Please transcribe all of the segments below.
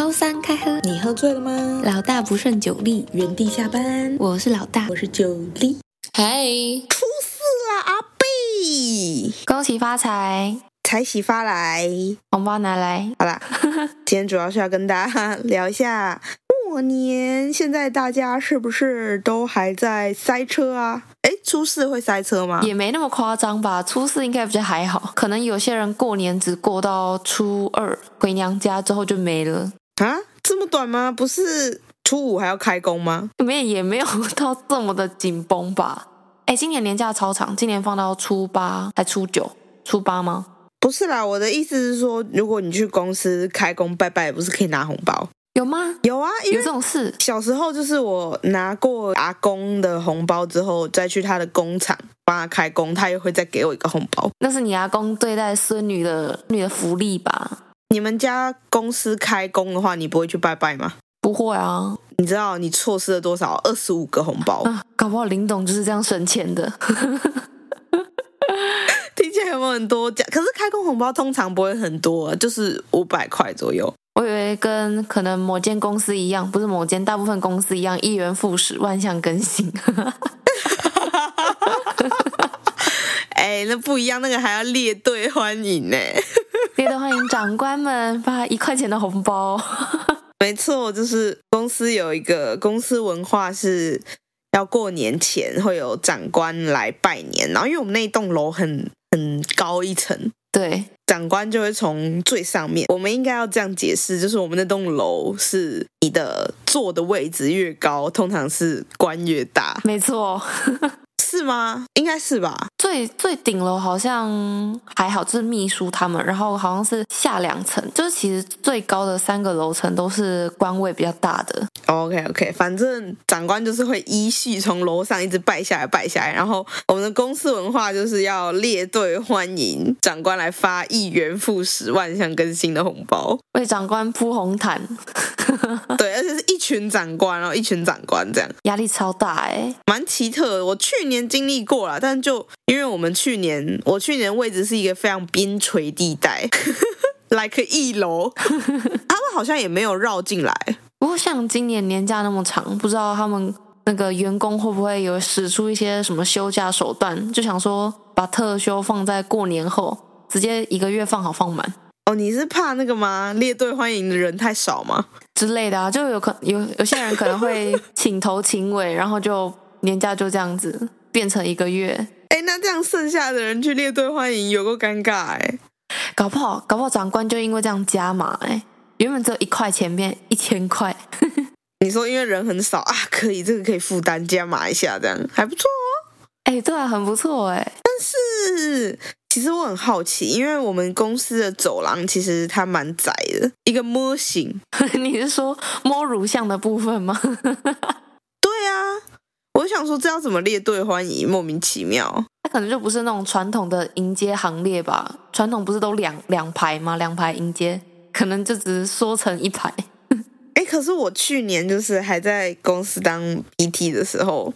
周三开喝，你喝醉了吗？老大不胜酒力，原地下班。我是老大，我是酒力。嗨，出事了，阿贝！恭喜发财，财喜发来，红包拿来。好啦，今天主要是要跟大家聊一下过年。现在大家是不是都还在塞车啊？哎，初四会塞车吗？也没那么夸张吧。初四应该比较还好，可能有些人过年只过到初二，回娘家之后就没了。啊，这么短吗？不是初五还要开工吗？没有，也没有到这么的紧绷吧。哎，今年年假超长，今年放到初八还初九？初八吗？不是啦，我的意思是说，如果你去公司开工拜拜，不是可以拿红包？有吗？有啊，有这种事。小时候就是我拿过阿公的红包之后，再去他的工厂帮他开工，他又会再给我一个红包。那是你阿公对待孙女的女的福利吧？你们家公司开工的话，你不会去拜拜吗？不会啊。你知道你错失了多少？二十五个红包啊！搞不好林董就是这样省钱的。听起来有没有很多？可是开工红包通常不会很多，就是五百块左右。我以为跟可能某间公司一样，不是某间，大部分公司一样，一元复始，万象更新。哎，那不一样，那个还要列队欢迎呢。列队欢迎长官们发一块钱的红包，没错，就是公司有一个公司文化是要过年前会有长官来拜年，然后因为我们那栋楼很很高一层，对，长官就会从最上面。我们应该要这样解释，就是我们那栋楼是你的坐的位置越高，通常是官越大，没错。是吗？应该是吧。最最顶楼好像还好，就是秘书他们，然后好像是下两层，就是其实最高的三个楼层都是官位比较大的。OK OK，反正长官就是会依序从楼上一直拜下来，拜下来。然后我们的公司文化就是要列队欢迎长官来发一元复十、万项更新的红包，为长官铺红毯。对，而且是一群长官，然后一群长官这样，压力超大哎，蛮奇特的。我去年经历过了，但就因为我们去年，我去年位置是一个非常边陲地带，like 一楼，他们好像也没有绕进来。不过像今年年假那么长，不知道他们那个员工会不会有使出一些什么休假手段，就想说把特休放在过年后，直接一个月放好放满。哦，你是怕那个吗？列队欢迎的人太少吗？之类的啊，就有可有有些人可能会 请头请尾，然后就年假就这样子变成一个月。哎，那这样剩下的人去列队欢迎，有够尴尬哎！搞不好搞不好长官就因为这样加码哎，原本只有一块钱变一千块。你说因为人很少啊，可以这个可以负担加码一下，这样还不错哦。哎，对啊，很不错哎，但是。其实我很好奇，因为我们公司的走廊其实它蛮窄的，一个模型。你是说摸乳像的部分吗？对啊，我想说这要怎么列队欢迎，莫名其妙。它可能就不是那种传统的迎接行列吧？传统不是都两两排吗？两排迎接，可能就只是缩成一排。哎，可是我去年就是还在公司当 PT 的时候，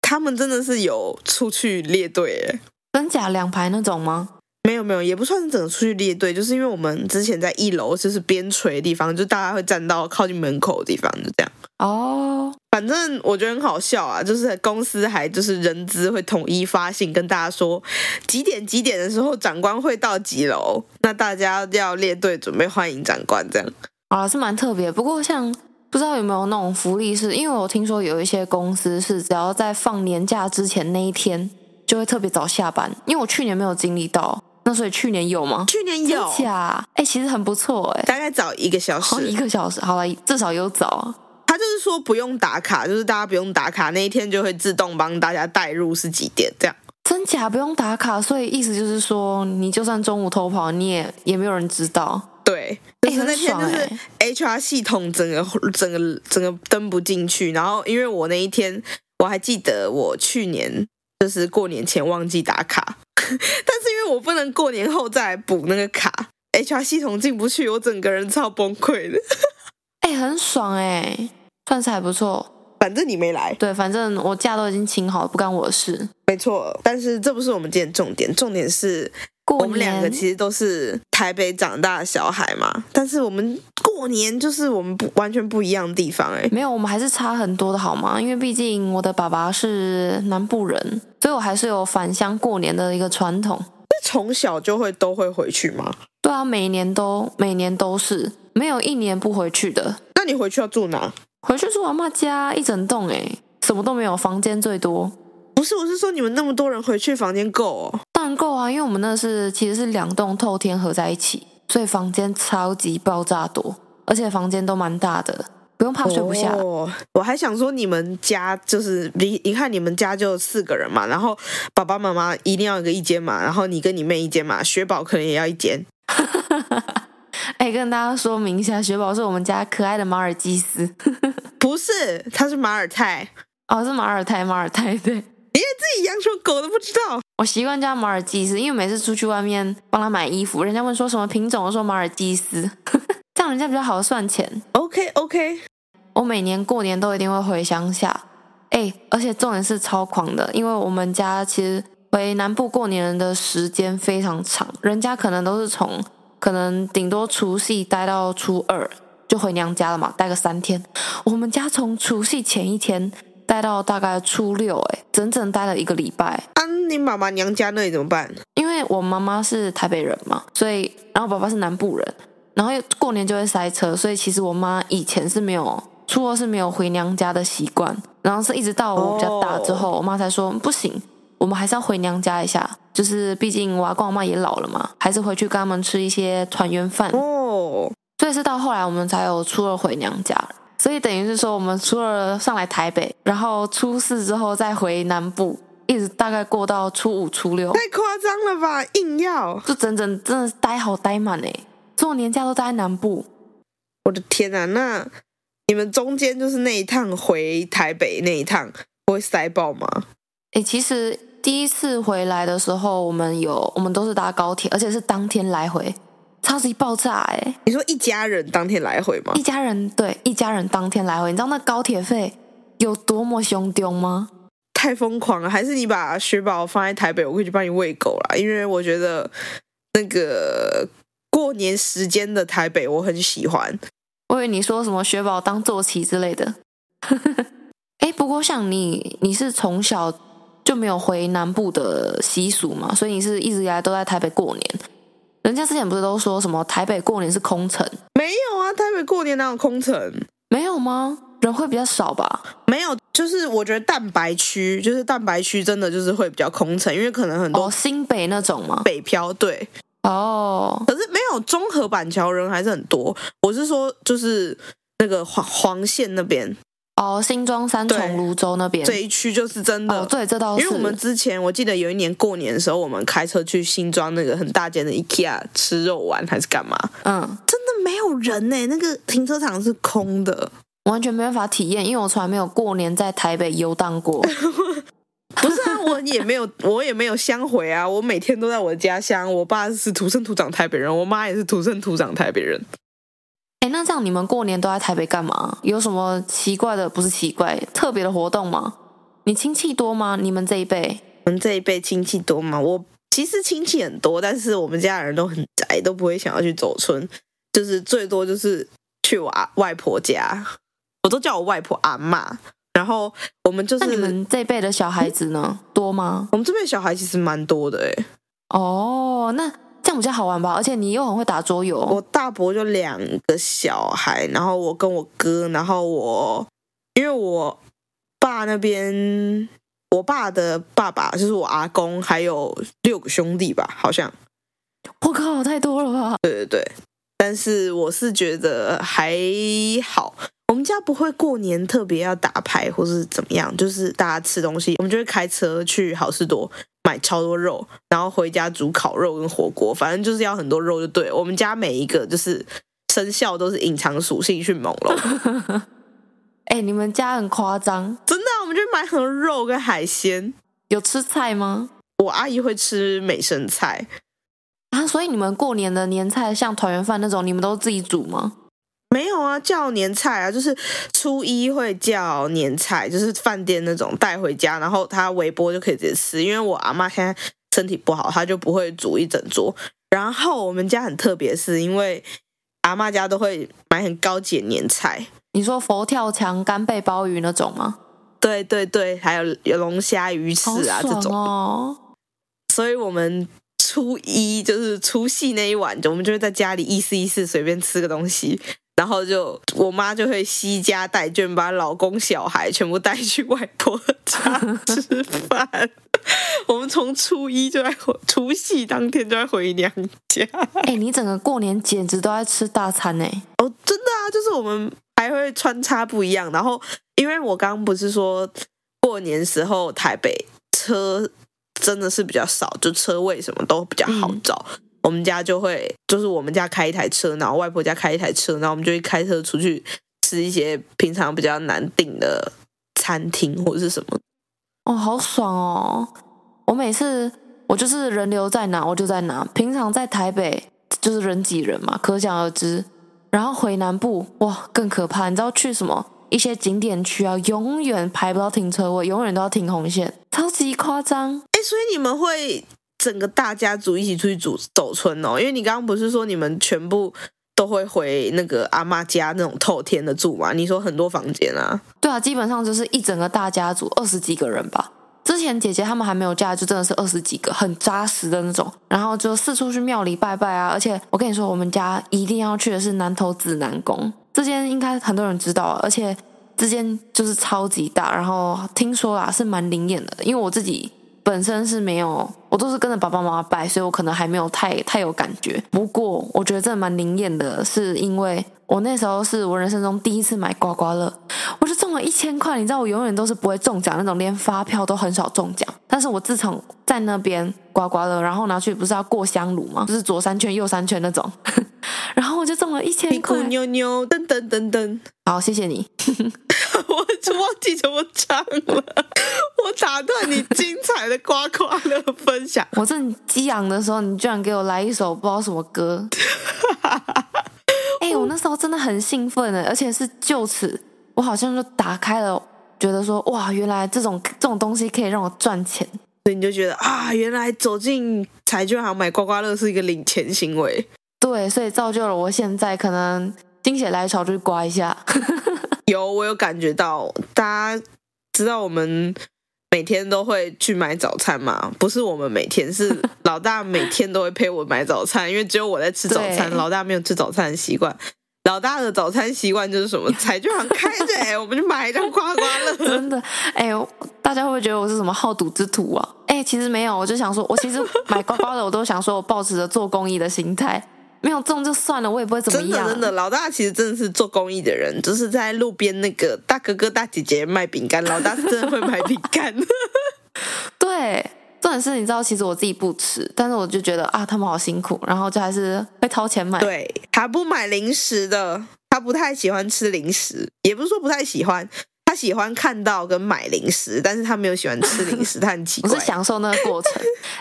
他们真的是有出去列队哎。真假两排那种吗？没有没有，也不算是整个出去列队，就是因为我们之前在一楼就是边陲的地方，就大家会站到靠近门口的地方，就这样。哦，反正我觉得很好笑啊，就是公司还就是人资会统一发信跟大家说几点几点的时候长官会到几楼，那大家要列队准备欢迎长官这样。啊，是蛮特别。不过像不知道有没有那种福利是，是因为我听说有一些公司是只要在放年假之前那一天。就会特别早下班，因为我去年没有经历到，那所以去年有吗？去年有，假？哎，其实很不错哎，大概早一个小时，一个小时，好了，至少有早。他就是说不用打卡，就是大家不用打卡，那一天就会自动帮大家带入是几点这样。真假不用打卡，所以意思就是说，你就算中午偷跑，你也也没有人知道。对，就是那天就是 HR 系统整个整个整个登不进去，然后因为我那一天我还记得我去年。就是过年前忘记打卡，但是因为我不能过年后再来补那个卡，HR 系统进不去，我整个人超崩溃的。哎、欸，很爽哎、欸，算是还不错。反正你没来，对，反正我假都已经请好了，不干我的事。没错，但是这不是我们今天重点，重点是过我们两个其实都是台北长大的小孩嘛，但是我们过年就是我们不完全不一样的地方哎。没有，我们还是差很多的好吗？因为毕竟我的爸爸是南部人，所以我还是有返乡过年的一个传统。那从小就会都会回去吗？对啊，每年都每年都是，没有一年不回去的。那你回去要住哪？回去住阿妈家一整栋哎，什么都没有，房间最多。不是，我是说你们那么多人回去，房间够哦？当然够啊，因为我们那是其实是两栋透天合在一起，所以房间超级爆炸多，而且房间都蛮大的，不用怕睡不下。哦，我还想说你们家就是你，你看你们家就四个人嘛，然后爸爸妈妈一定要一个一间嘛，然后你跟你妹一间嘛，雪宝可能也要一间。哎，跟大家说明一下，雪宝是我们家可爱的马尔济斯，不是，他是马尔泰。哦，是马尔泰，马尔泰，对。连自己养什么狗都不知道。我习惯叫马尔济斯，因为每次出去外面帮他买衣服，人家问说什么品种，我说马尔济斯，这样人家比较好算钱。OK OK，我每年过年都一定会回乡下，哎，而且重点是超狂的，因为我们家其实回南部过年的时间非常长，人家可能都是从可能顶多除夕待到初二就回娘家了嘛，待个三天。我们家从除夕前一天。待到大概初六，哎，整整待了一个礼拜。啊，你妈妈娘家那里怎么办？因为我妈妈是台北人嘛，所以然后爸爸是南部人，然后过年就会塞车，所以其实我妈以前是没有初二是没有回娘家的习惯，然后是一直到我比较大之后，哦、我妈才说不行，我们还是要回娘家一下，就是毕竟我阿公阿妈也老了嘛，还是回去跟他们吃一些团圆饭。哦，所以是到后来我们才有初二回娘家。所以等于是说，我们初二上来台北，然后初四之后再回南部，一直大概过到初五、初六。太夸张了吧！硬要就整整真的是待好待满哎，所有年假都待在南部。我的天啊！那你们中间就是那一趟回台北那一趟，会塞爆吗？哎，其实第一次回来的时候，我们有我们都是搭高铁，而且是当天来回。超级爆炸哎、欸！你说一家人当天来回吗？一家人对，一家人当天来回，你知道那高铁费有多么凶丢吗？太疯狂了！还是你把雪宝放在台北，我可以去帮你喂狗啦。因为我觉得那个过年时间的台北我很喜欢。我以为你说什么雪宝当坐骑之类的。哎，不过像你，你是从小就没有回南部的习俗嘛，所以你是一直以来都在台北过年。人家之前不是都说什么台北过年是空城？没有啊，台北过年哪有空城？没有吗？人会比较少吧？没有，就是我觉得蛋白区，就是蛋白区真的就是会比较空城，因为可能很多、哦、新北那种嘛，北漂对哦。可是没有中和板桥人还是很多。我是说，就是那个黄黄线那边。哦，新庄三重泸州那边这一区就是真的，哦、对，这倒是。因为我们之前我记得有一年过年的时候，我们开车去新庄那个很大间的 IKEA 吃肉丸还是干嘛？嗯，真的没有人呢，那个停车场是空的，完全没办法体验，因为我从来没有过年在台北游荡过。不是啊，我也没有，我也没有乡回啊，我每天都在我的家乡。我爸是土生土长台北人，我妈也是土生土长台北人。哎，那这样你们过年都在台北干嘛？有什么奇怪的？不是奇怪，特别的活动吗？你亲戚多吗？你们这一辈？我们这一辈亲戚多吗？我其实亲戚很多，但是我们家人都很宅，都不会想要去走村，就是最多就是去我外婆家，我都叫我外婆阿妈。然后我们就是，那你们这一辈的小孩子呢？多吗？我们这边小孩其实蛮多的，哎。哦，那。这样比较好玩吧，而且你又很会打桌游。我大伯就两个小孩，然后我跟我哥，然后我因为我爸那边，我爸的爸爸就是我阿公，还有六个兄弟吧，好像。我靠，太多了吧？对对对，但是我是觉得还好。我们家不会过年特别要打牌或是怎么样，就是大家吃东西，我们就会开车去好事多。买超多肉，然后回家煮烤肉跟火锅，反正就是要很多肉就对。我们家每一个就是生肖都是隐藏属性迅猛龙。哎、欸，你们家很夸张，真的、啊，我们就买很多肉跟海鲜。有吃菜吗？我阿姨会吃美生菜啊，所以你们过年的年菜像团圆饭那种，你们都自己煮吗？没有啊，叫年菜啊，就是初一会叫年菜，就是饭店那种带回家，然后他微波就可以直接吃。因为我阿妈现在身体不好，她就不会煮一整桌。然后我们家很特别，是因为阿妈家都会买很高级的年菜。你说佛跳墙、干贝鲍鱼那种吗？对对对，还有有龙虾、鱼翅啊、哦、这种。所以我们初一就是除夕那一晚，我们就会在家里意思意思随便吃个东西。然后就我妈就会携家带眷，把老公小孩全部带去外婆家 吃饭。我们从初一就在回，除夕当天就在回娘家。哎、欸，你整个过年简直都在吃大餐呢！哦，真的啊，就是我们还会穿插不一样。然后，因为我刚刚不是说过年时候台北车真的是比较少，就车位什么都比较好找。嗯我们家就会，就是我们家开一台车，然后外婆家开一台车，然后我们就会开车出去吃一些平常比较难订的餐厅或者是什么。哦，好爽哦！我每次我就是人流在哪我就在哪，平常在台北就是人挤人嘛，可想而知。然后回南部哇，更可怕！你知道去什么一些景点区啊，永远排不到停车位，永远都要停红线，超级夸张。哎，所以你们会？整个大家族一起出去走走村哦，因为你刚刚不是说你们全部都会回那个阿妈家那种透天的住吗？你说很多房间啊？对啊，基本上就是一整个大家族二十几个人吧。之前姐姐他们还没有嫁，就真的是二十几个，很扎实的那种。然后就四处去庙里拜拜啊。而且我跟你说，我们家一定要去的是南投紫南宫，这间应该很多人知道。而且这间就是超级大，然后听说啊是蛮灵验的，因为我自己。本身是没有，我都是跟着爸爸妈妈拜，所以我可能还没有太太有感觉。不过我觉得这蛮灵验的，是因为我那时候是我人生中第一次买刮刮乐，我就中了一千块。你知道我永远都是不会中奖那种，连发票都很少中奖。但是我自从在那边刮刮乐，然后拿去不是要过香炉吗？就是左三圈右三圈那种，然后我就中了一千块。妞妞噔噔噔噔，好，谢谢你。我就忘记怎么唱了，我打断你精彩的刮刮乐分享。我正激昂的时候，你居然给我来一首不知道什么歌。哎、欸，我那时候真的很兴奋的，而且是就此，我好像就打开了，觉得说哇，原来这种这种东西可以让我赚钱，所以你就觉得啊，原来走进彩券行买刮刮乐是一个领钱行为。对，所以造就了我现在可能心血来潮就去刮一下。有，我有感觉到，大家知道我们每天都会去买早餐嘛？不是我们每天，是 老大每天都会陪我买早餐，因为只有我在吃早餐，老大没有吃早餐的习惯。老大的早餐习惯就是什么？彩券行开着，哎，我们就买一张刮刮乐。真的，哎呦，大家会不会觉得我是什么好赌之徒啊？哎，其实没有，我就想说，我其实买刮刮乐，我都想说我抱持着做公益的心态。没有中就算了，我也不会怎么样。真的真的，老大其实真的是做公益的人，就是在路边那个大哥哥大姐姐卖饼干，老大是真的会买饼干。对，重点是你知道，其实我自己不吃，但是我就觉得啊，他们好辛苦，然后就还是会掏钱买。对，他不买零食的，他不太喜欢吃零食，也不是说不太喜欢，他喜欢看到跟买零食，但是他没有喜欢吃零食，他很奇怪。我是享受那个过程。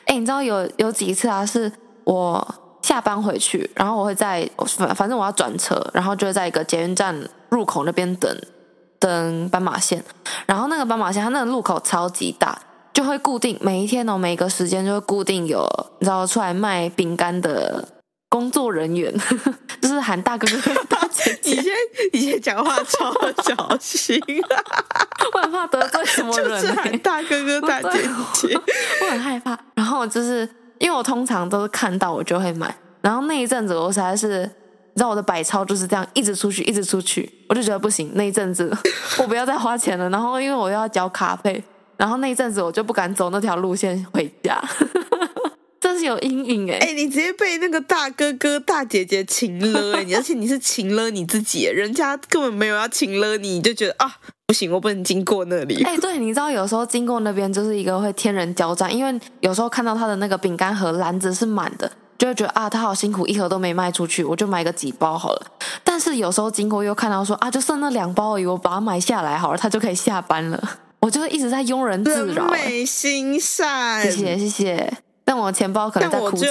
哎，你知道有有几次啊，是我。下班回去，然后我会在反反正我要转车，然后就会在一个捷运站入口那边等等斑马线。然后那个斑马线它那个路口超级大，就会固定每一天哦，每一个时间就会固定有你知道出来卖饼干的工作人员，就是喊大哥哥大姐姐。以前以前讲话超小心啊，我很怕得罪什么人，就是喊大哥哥大姐姐，我很害怕。然后就是。因为我通常都是看到我就会买，然后那一阵子我实在是，你知道我的百超就是这样一直出去，一直出去，我就觉得不行。那一阵子 我不要再花钱了，然后因为我要交卡费，然后那一阵子我就不敢走那条路线回家，真是有阴影哎！哎、欸，你直接被那个大哥哥大姐姐情了哎，而且你是情了你自己，人家根本没有要情了你，你就觉得啊。不行，我不能经过那里。哎、欸，对，你知道有时候经过那边就是一个会天人交战，因为有时候看到他的那个饼干盒篮子是满的，就会觉得啊，他好辛苦，一盒都没卖出去，我就买个几包好了。但是有时候经过又看到说啊，就剩那两包而已，我把它买下来好了，他就可以下班了。我就是一直在庸人自扰，美心善，谢谢谢谢。但我钱包可能在哭泣。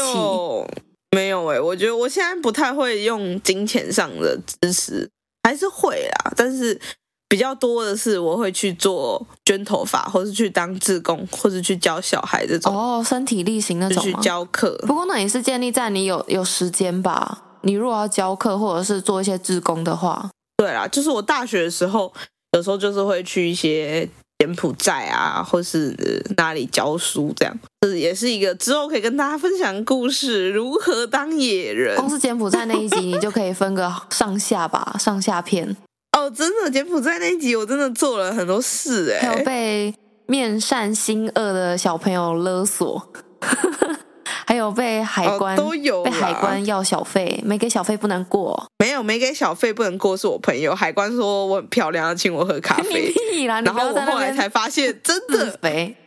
没有哎、欸，我觉得我现在不太会用金钱上的支持，还是会啦，但是。比较多的是我会去做捐头发，或是去当志工，或是去教小孩这种。哦，身体力行那种去教课。不过那也是建立在你有有时间吧。你如果要教课或者是做一些志工的话，对啦，就是我大学的时候，有时候就是会去一些。柬埔寨啊，或是哪里教书，这样，这也是一个之后可以跟大家分享故事。如何当野人？光是柬埔寨那一集，你就可以分个上下吧，上下片。哦，真的，柬埔寨那一集我真的做了很多事哎，还有被面善心恶的小朋友勒索。还有被海关、哦、都有被海关要小费，没给小费不能过。没有，没给小费不能过，是我朋友。海关说我很漂亮，要请我喝咖啡。然后我后来才发现，真的，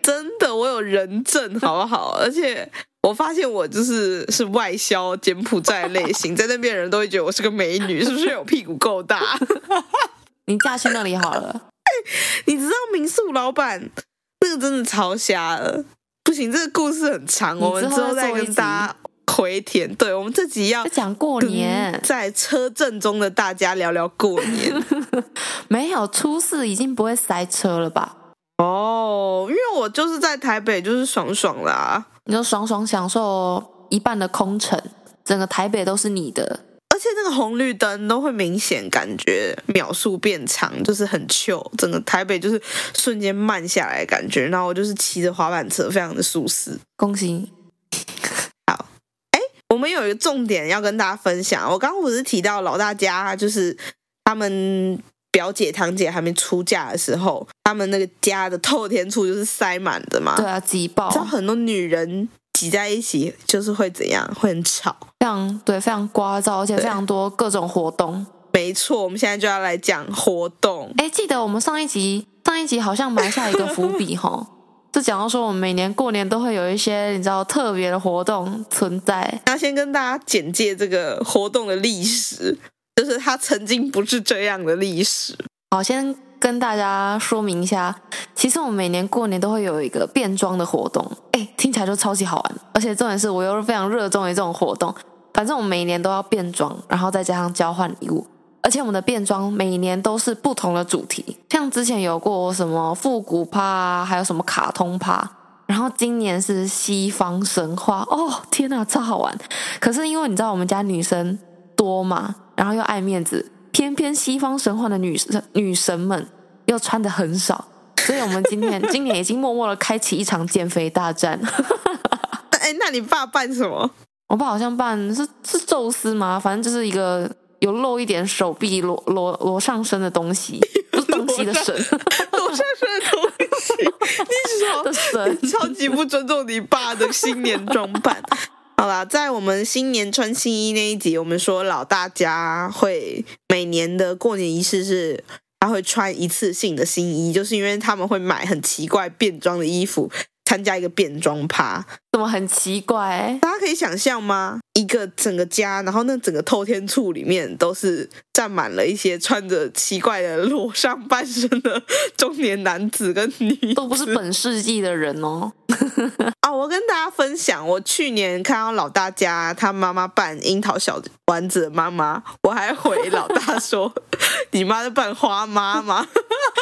真的，我有人证，好不好？而且我发现我就是是外销柬埔寨类型，在那边人都会觉得我是个美女，是不是有屁股够大？你嫁去那里好了。你知道民宿老板那个真的超瞎了。不行，这个故事很长，我们之后再跟大家回填。对，我们这集要讲过年，在车阵中的大家聊聊过年。没有初四已经不会塞车了吧？哦，因为我就是在台北，就是爽爽啦，你就爽爽享受一半的空城，整个台北都是你的。而且那个红绿灯都会明显感觉秒数变长，就是很 chill，整个台北就是瞬间慢下来的感觉。然后我就是骑着滑板车，非常的舒适。恭喜你！好，哎，我们有一个重点要跟大家分享。我刚刚不是提到老大家，就是他们表姐堂姐还没出嫁的时候，他们那个家的透天厝就是塞满的嘛？对啊，挤爆，知道很多女人。挤在一起就是会怎样？会很吵，非常对，非常聒噪，而且非常多各种活动。没错，我们现在就要来讲活动。哎，记得我们上一集上一集好像埋下一个伏笔 哈，就讲到说我们每年过年都会有一些你知道特别的活动存在。那先跟大家简介这个活动的历史，就是它曾经不是这样的历史。好，先。跟大家说明一下，其实我们每年过年都会有一个变装的活动，哎，听起来就超级好玩，而且重点是我又是非常热衷于这种活动。反正我们每年都要变装，然后再加上交换礼物，而且我们的变装每年都是不同的主题，像之前有过什么复古趴，啊还有什么卡通趴，然后今年是西方神话，哦，天哪，超好玩！可是因为你知道我们家女生多嘛，然后又爱面子，偏偏西方神话的女神女神们。又穿的很少，所以我们今天 今年已经默默的开启一场减肥大战。哎，那你爸扮什么？我爸好像扮是是宙斯吗？反正就是一个有露一点手臂、裸裸裸上身的东西，不是东西的神，裸上身的东西。你说的神，超级不尊重你爸的新年装扮。好啦，在我们新年穿新衣那一集，我们说老大家会每年的过年仪式是。他会穿一次性的新衣，就是因为他们会买很奇怪变装的衣服，参加一个变装趴。怎么很奇怪？大家可以想象吗？一个整个家，然后那整个透天处里面都是站满了一些穿着奇怪的裸上半身的中年男子跟女子，都不是本世纪的人哦。啊，我跟大家分享，我去年看到老大家他妈妈扮樱桃小丸子的妈妈，我还回老大说：“ 你妈在扮花妈吗？”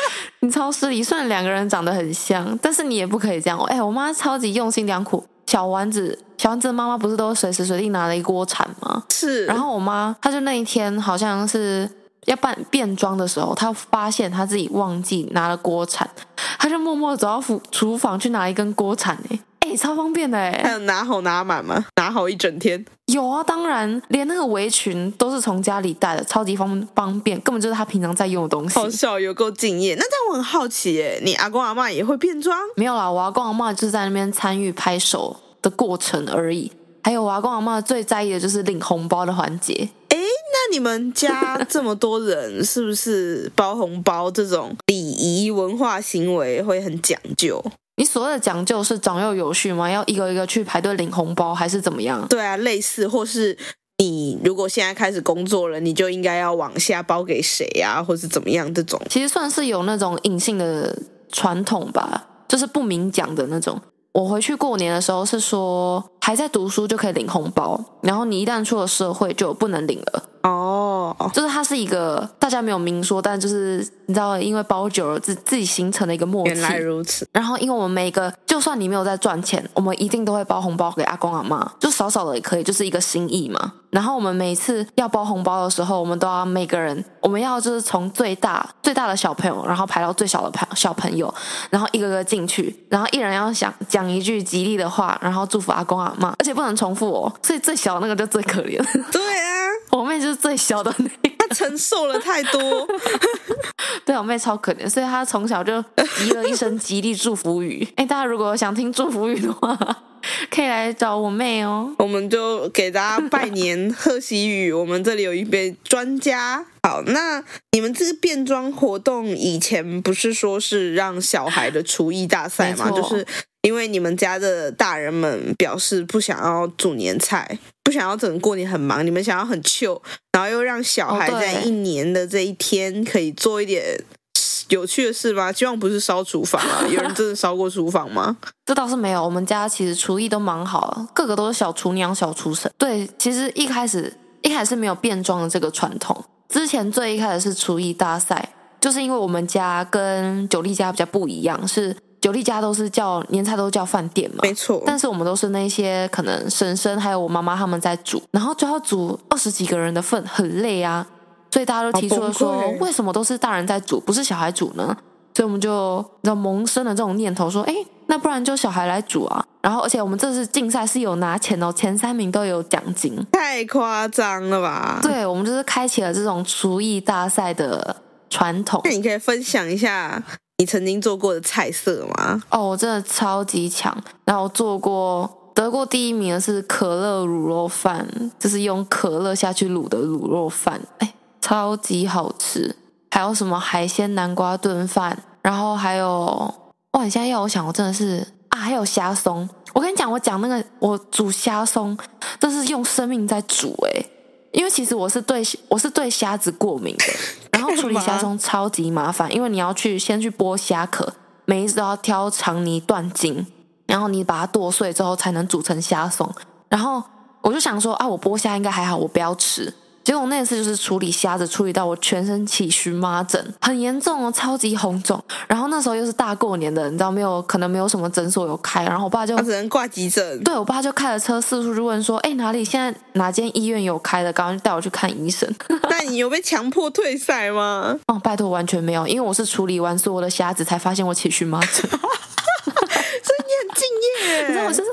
你超失礼，虽然两个人长得很像，但是你也不可以这样。哎，我妈超级用心良苦。小丸子，小丸子的妈妈不是都随时随地拿了一锅铲吗？是。然后我妈，她就那一天好像是要扮变装的时候，她发现她自己忘记拿了锅铲，她就默默走到厨厨房去拿一根锅铲。哎哎，超方便的哎！还有拿好拿满吗？拿好一整天？有啊，当然，连那个围裙都是从家里带的，超级方方便，根本就是他平常在用的东西。好笑，有够敬业。那这样我很好奇耶，你阿公阿妈也会变装？没有啦，我阿公阿妈就是在那边参与拍手的过程而已。还有我阿公阿妈最在意的就是领红包的环节。哎，那你们家 这么多人，是不是包红包这种礼仪文化行为会很讲究？你所谓的讲究是长幼有序吗？要一个一个去排队领红包，还是怎么样？对啊，类似，或是你如果现在开始工作了，你就应该要往下包给谁呀、啊，或是怎么样？这种其实算是有那种隐性的传统吧，就是不明讲的那种。我回去过年的时候是说，还在读书就可以领红包，然后你一旦出了社会就不能领了。哦，就是它是一个大家没有明说，但就是你知道，因为包久了自自己形成的一个默契。原来如此。然后，因为我们每个，就算你没有在赚钱，我们一定都会包红包给阿公阿妈，就少少的也可以，就是一个心意嘛。然后我们每次要包红包的时候，我们都要每个人，我们要就是从最大最大的小朋友，然后排到最小的朋小朋友，然后一个个进去，然后一人要想讲一句吉利的话，然后祝福阿公阿妈，而且不能重复哦，所以最小的那个就最可怜。对啊，我妹就是最小的那个，她承受了太多。对，我妹超可怜，所以她从小就集了一身吉利祝福语。哎，大家如果想听祝福语的话，可以来找我妹哦。我们就给大家拜年贺喜语。我们这里有一位专家。好，那你们这个变装活动以前不是说是让小孩的厨艺大赛吗？就是因为你们家的大人们表示不想要煮年菜，不想要整个过年很忙，你们想要很 chill，然后又让小孩在一年的这一天可以做一点。有趣的事吗？希望不是烧厨房啊！有人真的烧过厨房吗？这倒是没有。我们家其实厨艺都蛮好，个个都是小厨娘、小厨神。对，其实一开始一开始没有变装的这个传统。之前最一开始是厨艺大赛，就是因为我们家跟九力家比较不一样，是九力家都是叫年菜都叫饭店嘛，没错。但是我们都是那些可能婶婶还有我妈妈他们在煮，然后就要煮二十几个人的份，很累啊。所以大家都提出了说，为什么都是大人在煮，不是小孩煮呢？所以我们就然后萌生了这种念头，说，哎，那不然就小孩来煮啊。然后，而且我们这次竞赛是有拿钱哦，前三名都有奖金，太夸张了吧？对，我们就是开启了这种厨艺大赛的传统。那你可以分享一下你曾经做过的菜色吗？哦，我真的超级强，然后做过得过第一名的是可乐卤肉饭，就是用可乐下去卤的卤肉饭，哎。超级好吃，还有什么海鲜南瓜炖饭，然后还有哇！你现在要我想，我真的是啊，还有虾松。我跟你讲，我讲那个我煮虾松，这是用生命在煮诶，因为其实我是对我是对虾子过敏的，然 后处理 虾松超级麻烦，因为你要去先去剥虾壳，每一次都要挑长泥断筋，然后你把它剁碎之后才能煮成虾松。然后我就想说啊，我剥虾应该还好，我不要吃。结果那次就是处理虾子，处理到我全身起荨麻疹，很严重哦，超级红肿。然后那时候又是大过年的，你知道没有？可能没有什么诊所有开。然后我爸就只能挂急诊。对，我爸就开了车四处去问说：“哎，哪里现在哪间医院有开的？赶快带我去看医生。” 那你有被强迫退赛吗？哦，拜托，完全没有，因为我是处理完所有的虾子才发现我起荨麻疹。所以你很敬业，你知道我就是。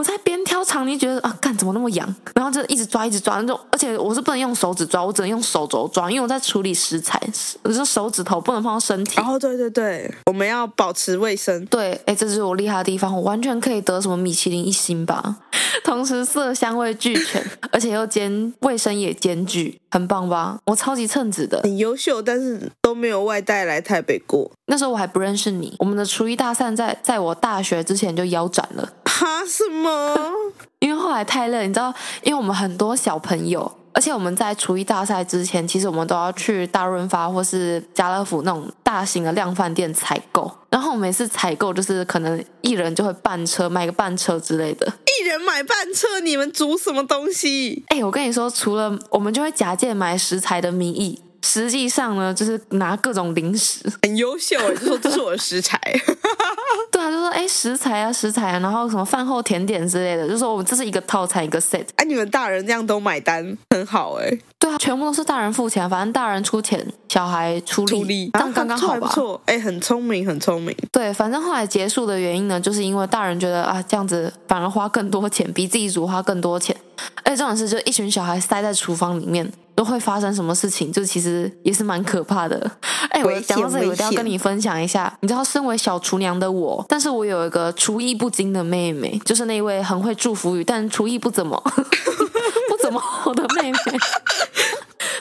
我在边挑长你，觉得啊，干怎么那么痒？然后就一直抓，一直抓那种，而且我是不能用手指抓，我只能用手肘抓，因为我在处理食材，我是手指头不能碰到身体。哦，对对对，我们要保持卫生。对，哎，这是我厉害的地方，我完全可以得什么米其林一星吧。同时色香味俱全，而且又兼卫生也兼具，很棒吧？我超级称职的，很优秀，但是都没有外带来台北过。那时候我还不认识你，我们的厨艺大赛在在我大学之前就腰斩了。哈？什么？因为后来太累，你知道，因为我们很多小朋友，而且我们在厨艺大赛之前，其实我们都要去大润发或是家乐福那种大型的量贩店采购。然后每次采购就是可能一人就会半车买个半车之类的，一人买半车，你们煮什么东西？哎，我跟你说，除了我们就会假借买食材的名义。实际上呢，就是拿各种零食，很优秀，就说这是我的食材。对啊，就说哎，食材啊，食材啊，然后什么饭后甜点之类的，就说我们这是一个套餐，一个 set。哎，你们大人这样都买单，很好哎。对啊，全部都是大人付钱，反正大人出钱，小孩出力，出力这样刚刚好吧？不错，哎，很聪明，很聪明。对，反正后来结束的原因呢，就是因为大人觉得啊，这样子反而花更多钱，比自己煮花更多钱。哎，这种事就一群小孩塞在厨房里面。都会发生什么事情？就其实也是蛮可怕的。哎，我讲到这里，我一定要跟你分享一下。你知道，身为小厨娘的我，但是我有一个厨艺不精的妹妹，就是那位很会祝福语，但厨艺不怎么 不怎么好的妹妹。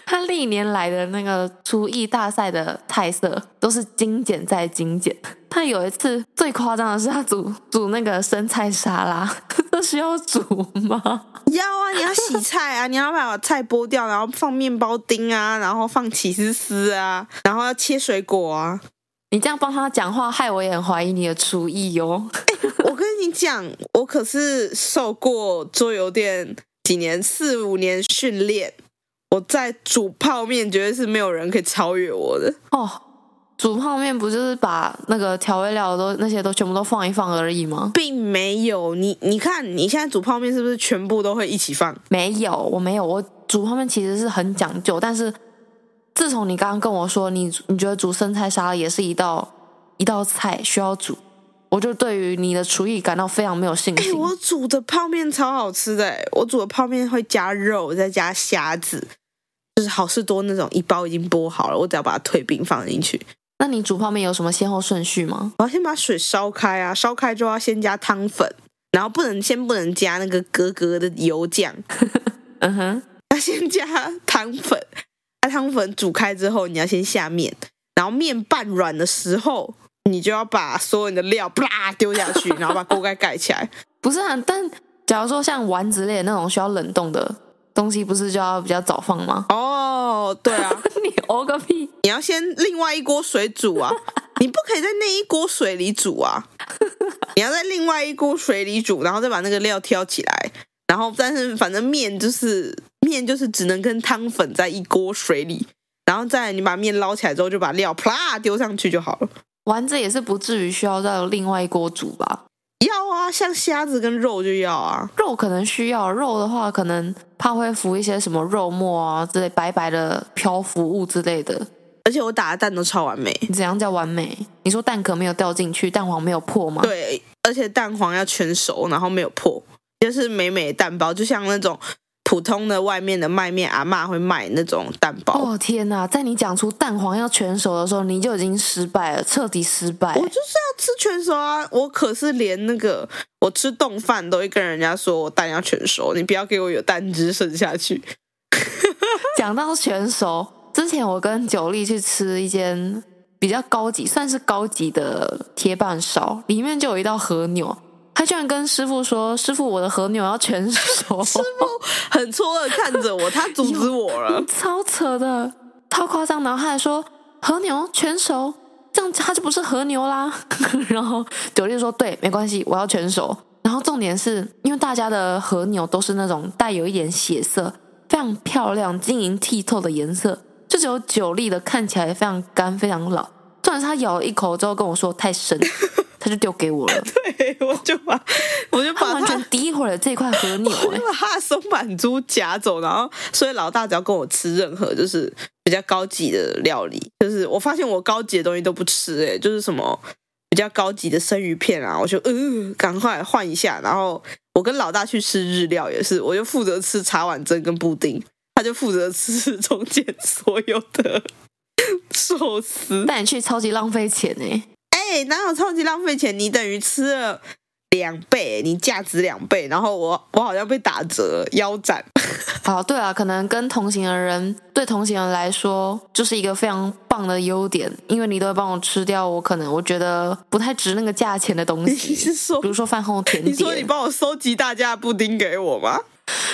她历年来的那个厨艺大赛的菜色都是精简再精简。他有一次最夸张的是，他煮煮那个生菜沙拉，这需要煮吗？要啊，你要洗菜啊，你要把菜剥掉，然后放面包丁啊，然后放起司丝啊，然后要切水果啊。你这样帮他讲话，害我也很怀疑你的厨艺哦。欸，我跟你讲，我可是受过桌游店几年四五年训练，我在煮泡面，绝对是没有人可以超越我的哦。煮泡面不就是把那个调味料都那些都全部都放一放而已吗？并没有，你你看你现在煮泡面是不是全部都会一起放？没有，我没有，我煮泡面其实是很讲究，但是自从你刚刚跟我说你你觉得煮生菜沙拉也是一道一道菜需要煮，我就对于你的厨艺感到非常没有信心。欸，我煮的泡面超好吃的，我煮的泡面会加肉，再加虾子，就是好事多那种一包已经剥好了，我只要把它退冰放进去。那你煮泡面有什么先后顺序吗？我要先把水烧开啊，烧开就要先加汤粉，然后不能先不能加那个格格的油酱，嗯哼，要先加汤粉，那汤粉煮开之后，你要先下面，然后面半软的时候，你就要把所有的料啪丢下去，然后把锅盖盖起来。不是啊，但假如说像丸子类的那种需要冷冻的东西，不是就要比较早放吗？哦，对啊，你哦个屁！你要先另外一锅水煮啊，你不可以在那一锅水里煮啊，你要在另外一锅水里煮，然后再把那个料挑起来，然后但是反正面就是面就是只能跟汤粉在一锅水里，然后再你把面捞起来之后，就把料啪丢上去就好了。丸子也是不至于需要再有另外一锅煮吧？要啊，像虾子跟肉就要啊，肉可能需要，肉的话可能怕会浮一些什么肉末啊之类白白的漂浮物之类的。而且我打的蛋都超完美。你怎样叫完美？你说蛋壳没有掉进去，蛋黄没有破吗？对，而且蛋黄要全熟，然后没有破，就是美美的蛋包，就像那种。普通的外面的卖面阿嬷会卖那种蛋包。哦天哪，在你讲出蛋黄要全熟的时候，你就已经失败了，彻底失败。我就是要吃全熟啊！我可是连那个我吃冻饭都会跟人家说我蛋要全熟，你不要给我有蛋汁剩下去。讲到全熟，之前我跟九力去吃一间比较高级，算是高级的铁板烧，里面就有一道和牛。他居然跟师傅说：“师傅，我的和牛要全熟。”师傅很错愕看着我，他阻止我了，超扯的，超夸张。然后他还说：“和牛全熟，这样他就不是和牛啦。”然后九力说：“对，没关系，我要全熟。”然后重点是因为大家的和牛都是那种带有一点血色、非常漂亮、晶莹剔透的颜色，就只有九力的看起来非常干、非常老。重点是他咬了一口之后跟我说：“太生。”他就丢给我了，对，我就把 我就把他完全诋毁 了这块和牛，我就把他的松板猪夹走，然后所以老大只要跟我吃任何就是比较高级的料理，就是我发现我高级的东西都不吃，哎，就是什么比较高级的生鱼片啊，我就呃赶快换一下，然后我跟老大去吃日料也是，我就负责吃茶碗蒸跟布丁，他就负责吃中间所有的寿司，带你去超级浪费钱哎。哎，哪有超级浪费钱？你等于吃了两倍，你价值两倍，然后我我好像被打折，腰斩。好，对啊，可能跟同行的人，对同行人来说，就是一个非常棒的优点，因为你都会帮我吃掉我可能我觉得不太值那个价钱的东西。你是说，比如说饭后 甜点？你说你帮我收集大家的布丁给我吗？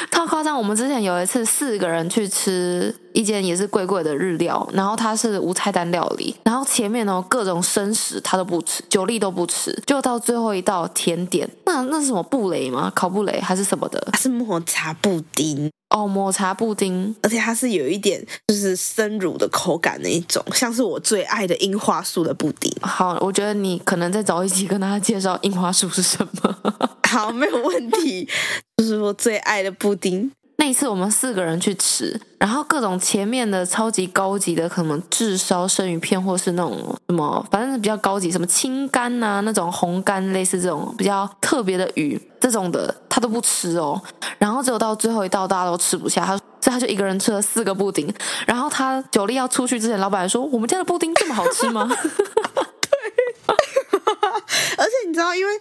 太夸张！我们之前有一次四个人去吃一间也是贵贵的日料，然后它是无菜单料理，然后前面呢各种生食他都不吃，酒力都不吃，就到最后一道甜点，那那是什么布雷吗？烤布雷还是什么的？它是抹茶布丁哦，抹茶布丁，而且它是有一点就是生乳的口感那一种，像是我最爱的樱花树的布丁。好，我觉得你可能再找一集跟大家介绍樱花树是什么。好，没有问题。就是我最爱的布丁。那一次我们四个人去吃，然后各种前面的超级高级的，可能炙烧生鱼片，或是那种什么，反正是比较高级，什么青干呐、啊，那种红干，类似这种比较特别的鱼，这种的他都不吃哦。然后只有到最后一道大家都吃不下，他所以他就一个人吃了四个布丁。然后他酒力要出去之前，老板说：“我们家的布丁这么好吃吗？”对，而且你知道，因为。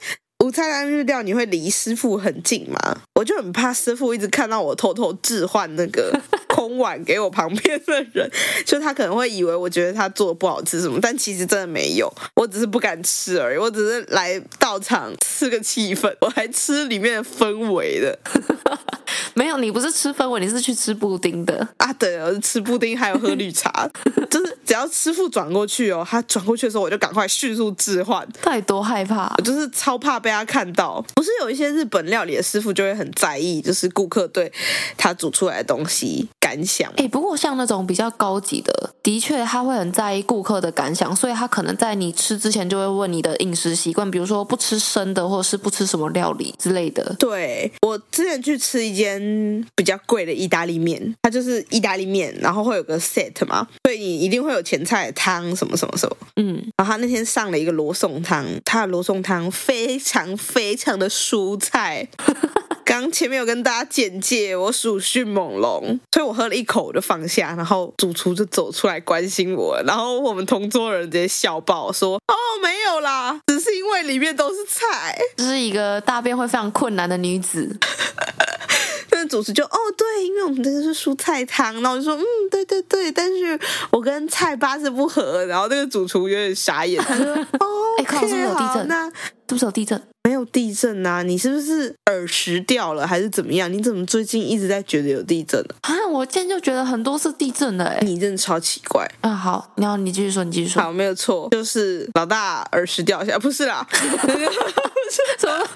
午餐单日料，你会离师傅很近吗？我就很怕师傅一直看到我偷偷置换那个空碗给我旁边的人，就他可能会以为我觉得他做的不好吃什么，但其实真的没有，我只是不敢吃而已，我只是来到场吃个气氛，我还吃里面的氛围的。没有，你不是吃氛围，你是去吃布丁的啊？对，我是吃布丁，还有喝绿茶，就是只要师傅转过去哦，他转过去的时候，我就赶快迅速置换。太多害怕，我就是超怕被他看到。不是有一些日本料理的师傅就会很在意，就是顾客对他煮出来的东西感感想。哎，不过像那种比较高级的，的确他会很在意顾客的感想，所以他可能在你吃之前就会问你的饮食习惯，比如说不吃生的，或者是不吃什么料理之类的。对，我之前去吃一间比较贵的意大利面，它就是意大利面，然后会有个 set 嘛，所以你一定会有前菜汤什么什么什么。嗯，然后他那天上了一个罗宋汤，他的罗宋汤非常非常的蔬菜。刚前面有跟大家简介，我属迅猛龙，所以我喝了一口我就放下，然后主厨就走出来关心我，然后我们同桌人直接笑爆说：“哦，没有啦，只是因为里面都是菜。”这是一个大便会非常困难的女子。但主持就哦对，因为我们这个是蔬菜汤，然后我就说嗯对对对，但是我跟菜八字不合，然后那个主厨有点傻眼，他说 哦，哎、欸，靠，是不是有地震？那是不是有地震？没有地震啊，你是不是耳石掉了还是怎么样？你怎么最近一直在觉得有地震呢？啊，我今天就觉得很多是地震的，哎，你真的超奇怪。嗯，好，然后你继续说，你继续说。好，没有错，就是老大耳石掉下来，不是啦，什么？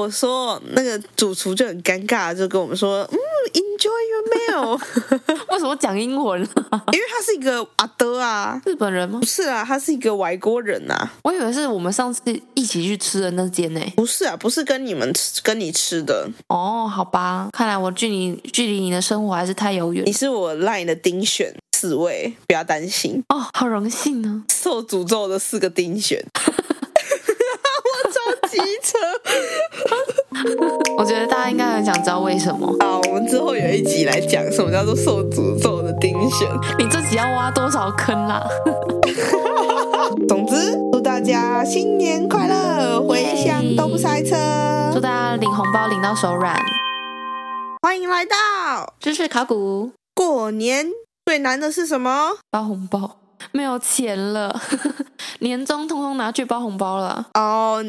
我说那个主厨就很尴尬，就跟我们说，嗯，Enjoy your meal。为什么讲英文？因为他是一个阿德啊，日本人吗？不是啊，他是一个外国人呐、啊。我以为是我们上次一起去吃的那间呢。不是啊，不是跟你们吃跟你吃的。哦，好吧，看来我距离距离你的生活还是太遥远。你是我 line 的丁选四位，不要担心哦，好荣幸呢，受诅咒的四个丁选。机车，我觉得大家应该很想知道为什么。好，我们之后有一集来讲什么叫做受诅咒的丁选。你这集要挖多少坑啦？总之，祝大家新年快乐，回乡都不塞车。祝大家领红包领到手软。欢迎来到知识考古。过年最难的是什么？包红包。没有钱了，年终通通拿去包红包了。哦，oh,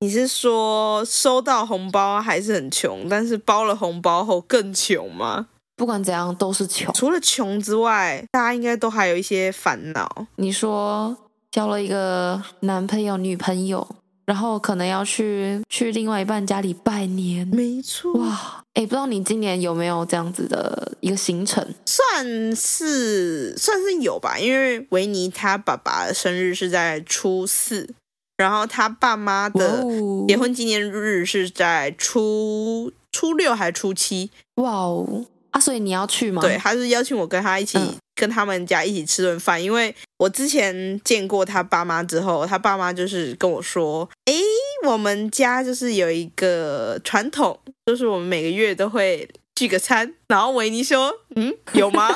你是说收到红包还是很穷，但是包了红包后更穷吗？不管怎样都是穷。除了穷之外，大家应该都还有一些烦恼。你说交了一个男朋友、女朋友。然后可能要去去另外一半家里拜年，没错。哇，哎，不知道你今年有没有这样子的一个行程？算是算是有吧，因为维尼他爸爸的生日是在初四，然后他爸妈的结婚纪念日是在初初六还是初七？哇哦，啊，所以你要去吗？对，他是邀请我跟他一起。嗯跟他们家一起吃顿饭，因为我之前见过他爸妈之后，他爸妈就是跟我说：“哎，我们家就是有一个传统，就是我们每个月都会聚个餐。”然后维尼说：“嗯，有吗？”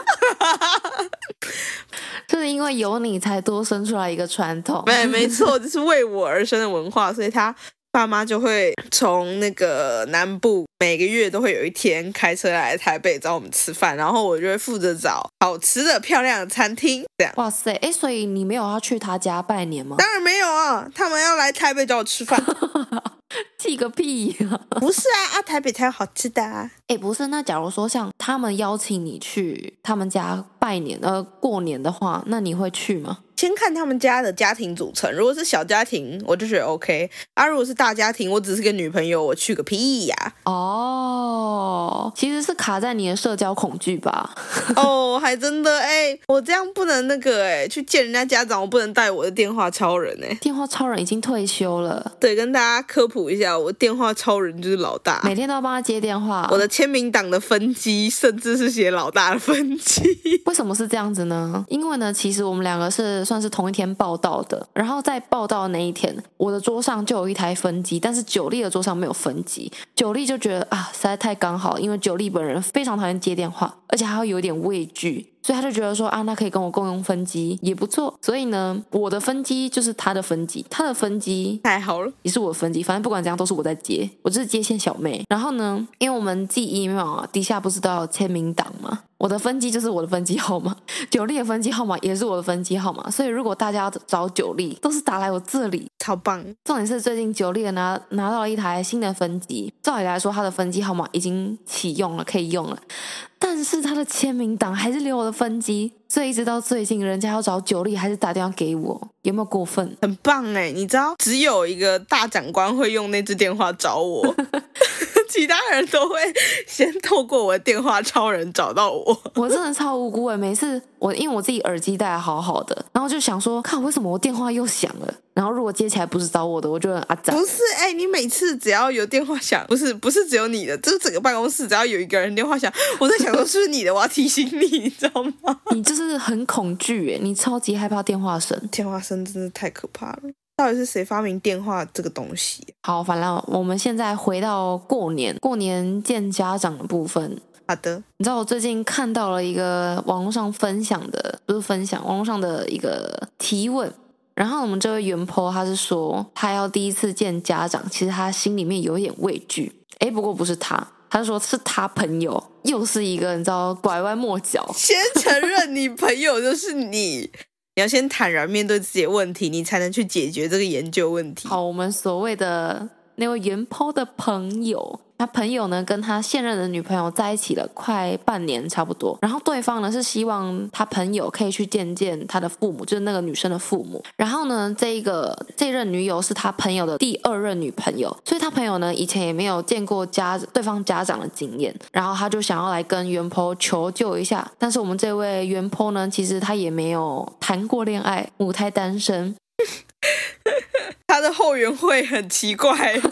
就是因为有你才多生出来一个传统，对没错，这是为我而生的文化，所以他。爸妈就会从那个南部，每个月都会有一天开车来台北找我们吃饭，然后我就会负责找好吃的、漂亮的餐厅。这样。哇塞，哎，所以你没有要去他家拜年吗？当然没有啊，他们要来台北找我吃饭。气个屁啊！不是啊，啊，台北才有好吃的啊。哎，不是，那假如说像他们邀请你去他们家拜年，呃，过年的话，那你会去吗？先看他们家的家庭组成，如果是小家庭，我就觉得 OK；啊，如果是大家庭，我只是个女朋友，我去个屁呀！哦，其实是卡在你的社交恐惧吧？哦，还真的哎，我这样不能那个哎，去见人家家长，我不能带我的电话超人哎，电话超人已经退休了。对，跟大家科普一下，我电话超人就是老大，每天都要帮他接电话。我的签名档的分机甚至是写老大的分机。为什么是这样子呢？因为呢，其实我们两个是。算是同一天报道的，然后在报道那一天，我的桌上就有一台分机，但是九力的桌上没有分机。九力就觉得啊，实在太刚好，因为九力本人非常讨厌接电话，而且还会有点畏惧。所以他就觉得说啊，那可以跟我共用分机也不错。所以呢，我的分机就是他的分机，他的分机太好了，也是我的分机。反正不管怎样，都是我在接，我就是接线小妹。然后呢，因为我们寄 email 啊，底下不是都要签名档吗？我的分机就是我的分机号码，九力的分机号码也是我的分机号码。所以如果大家要找九力，都是打来我这里，超棒。重点是最近九力拿拿到了一台新的分机，照理来说他的分机号码已经启用了，可以用了。但是他的签名档还是留我的分机，所以一直到最近，人家要找九力还是打电话给我，有没有过分？很棒哎！你知道，只有一个大长官会用那只电话找我。其他人都会先透过我的电话超人找到我，我真的超无辜哎！每次我因为我自己耳机戴好好的，然后就想说，看为什么我电话又响了？然后如果接起来不是找我的，我就很阿杂。不是哎、欸，你每次只要有电话响，不是不是只有你的，就是整个办公室只要有一个人电话响，我在想说是不是你的，我要提醒你，你知道吗？你就是很恐惧哎，你超级害怕电话声，电话声真的太可怕了。到底是谁发明电话这个东西？好，反正我们现在回到过年，过年见家长的部分。好的，你知道我最近看到了一个网络上分享的，不是分享，网络上的一个提问。然后我们这位原 po 他是说，他要第一次见家长，其实他心里面有一点畏惧。诶，不过不是他，他说是他朋友，又是一个你知道拐弯抹角，先承认你朋友就是你。你要先坦然面对自己的问题，你才能去解决这个研究问题。好，我们所谓的那位原 po 的朋友。他朋友呢，跟他现任的女朋友在一起了快半年，差不多。然后对方呢是希望他朋友可以去见见他的父母，就是那个女生的父母。然后呢，这一个这任女友是他朋友的第二任女朋友，所以他朋友呢以前也没有见过家对方家长的经验。然后他就想要来跟原 po 求救一下。但是我们这位原 po 呢，其实他也没有谈过恋爱，母胎单身。他的后援会很奇怪。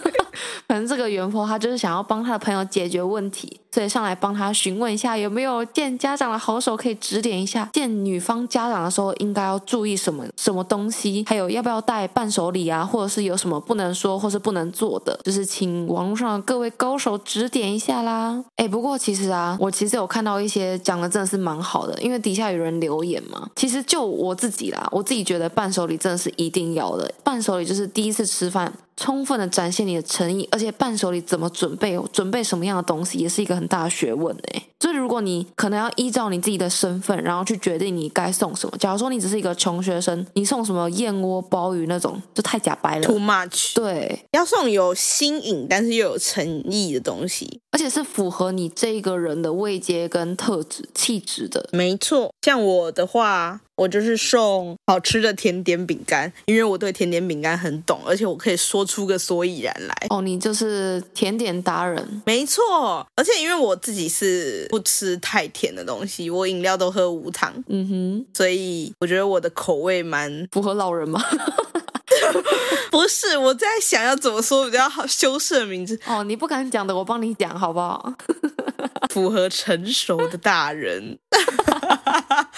反正这个原 po 他就是想要帮他的朋友解决问题，所以上来帮他询问一下有没有见家长的好手可以指点一下，见女方家长的时候应该要注意什么什么东西，还有要不要带伴手礼啊，或者是有什么不能说或是不能做的，就是请网络上的各位高手指点一下啦。哎，不过其实啊，我其实有看到一些讲的真的是蛮好的，因为底下有人留言嘛。其实就我自己啦，我自己觉得伴手礼真的是一定要的，伴手礼就是第一次吃饭。充分的展现你的诚意，而且伴手礼怎么准备，准备什么样的东西，也是一个很大的学问诶。所以如果你可能要依照你自己的身份，然后去决定你该送什么。假如说你只是一个穷学生，你送什么燕窝、鲍鱼那种，就太假白了。Too much。对，要送有新颖但是又有诚意的东西，而且是符合你这一个人的位阶跟特质、气质的。没错，像我的话。我就是送好吃的甜点饼干，因为我对甜点饼干很懂，而且我可以说出个所以然来。哦，你就是甜点达人。没错，而且因为我自己是不吃太甜的东西，我饮料都喝无糖。嗯哼，所以我觉得我的口味蛮符合老人吗？不是，我在想要怎么说比较好修饰的名字。哦，你不敢讲的，我帮你讲好不好？符合成熟的大人。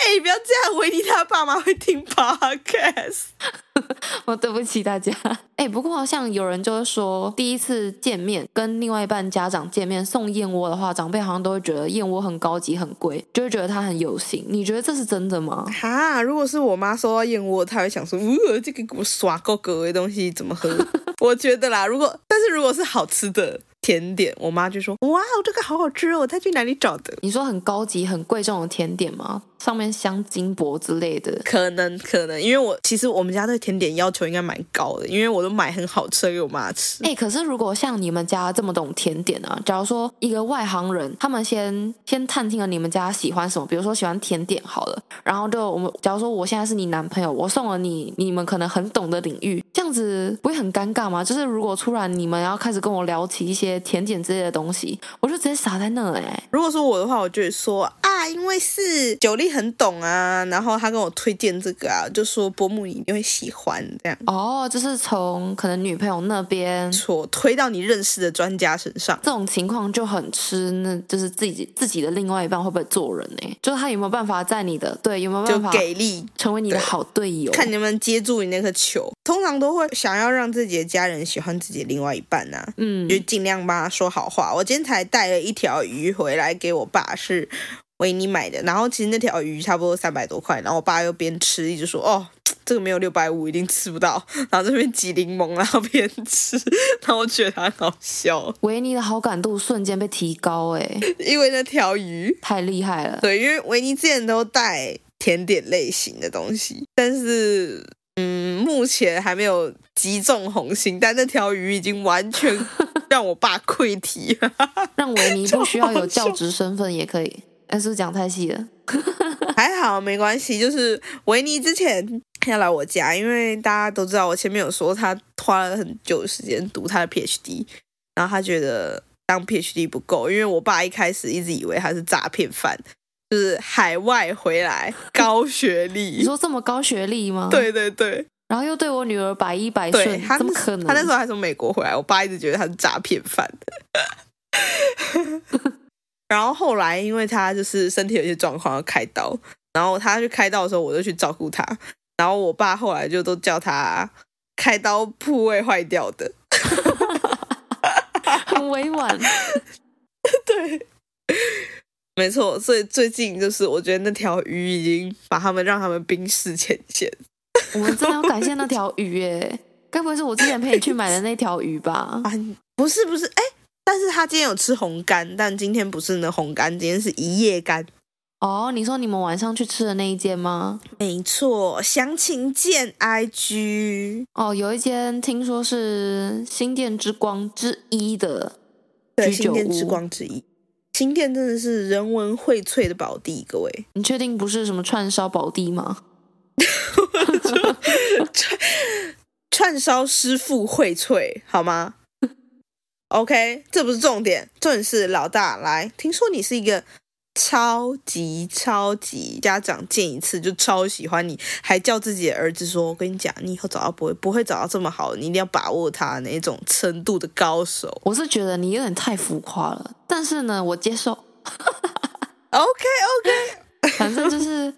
哎、欸，不要这样，维尼他爸妈会听 podcast。我对不起大家。哎、欸，不过好像有人就是说，第一次见面跟另外一半家长见面送燕窝的话，长辈好像都会觉得燕窝很高级、很贵，就会觉得它很有型。你觉得这是真的吗？哈，如果是我妈收到燕窝，她会想说，呃，这个给我耍够格的东西怎么喝？我觉得啦，如果但是如果是好吃的。甜点，我妈就说：“哇，这个好好吃哦！她去哪里找的？”你说很高级、很贵重的甜点吗？上面镶金箔之类的？可能，可能，因为我其实我们家对甜点要求应该蛮高的，因为我都买很好吃的给我妈吃。哎，可是如果像你们家这么懂甜点啊，假如说一个外行人，他们先先探听了你们家喜欢什么，比如说喜欢甜点好了，然后就我们假如说我现在是你男朋友，我送了你你们可能很懂的领域，这样子不会很尴尬吗？就是如果突然你们要开始跟我聊起一些。甜点之类的东西，我就直接傻在那哎。如果说我的话，我就会说啊，因为是九力很懂啊，然后他跟我推荐这个啊，就说伯母你一定会喜欢这样。哦，就是从可能女朋友那边错推到你认识的专家身上，这种情况就很吃，那就是自己自己的另外一半会不会做人呢？就是他有没有办法在你的对有没有办法给力成为你的好队友，看你能不能接住你那颗球。通常都会想要让自己的家人喜欢自己的另外一半啊，嗯，就尽量帮他说好话。我今天才带了一条鱼回来给我爸，是维尼买的。然后其实那条鱼差不多三百多块，然后我爸又边吃一直说：“哦，这个没有六百五，一定吃不到。”然后这边挤柠檬，然后边吃，然后我觉得他很好笑。维尼的好感度瞬间被提高，哎，因为那条鱼太厉害了。对，因为维尼之前都带甜点类型的东西，但是。嗯，目前还没有击中红心，但那条鱼已经完全 让我爸溃堤了。让维尼不需要有教职身份也可以，但是讲太细了。还好，没关系。就是维尼之前要来我家，因为大家都知道，我前面有说他花了很久时间读他的 PhD，然后他觉得当 PhD 不够，因为我爸一开始一直以为他是诈骗犯，就是海外回来高学历。你说这么高学历吗？对对对。然后又对我女儿百依百顺，怎么可能？他那时候还从美国回来，我爸一直觉得他是诈骗犯。然后后来，因为他就是身体有些状况要开刀，然后他去开刀的时候，我就去照顾他。然后我爸后来就都叫他开刀部位坏掉的 很委婉。对，没错。所以最近就是我觉得那条鱼已经把他们让他们冰释前嫌。我们真的要感谢那 条鱼耶，该不会是我之前陪你去买的那条鱼吧？啊，不是不是，哎，但是他今天有吃红干，但今天不是那红干，今天是一夜干。哦，你说你们晚上去吃的那一间吗？没错，详情见 IG。哦，有一间听说是新店之光之一的对，新店之光之一。新店真的是人文荟萃的宝地，各位，你确定不是什么串烧宝地吗？串串烧师傅荟萃好吗？OK，这不是重点，重点是老大来。听说你是一个超级超级家长，见一次就超喜欢你，还叫自己的儿子说：“我跟你讲，你以后找到不会不会找到这么好，你一定要把握他那种程度的高手。”我是觉得你有点太浮夸了，但是呢，我接受。OK OK，反正就是。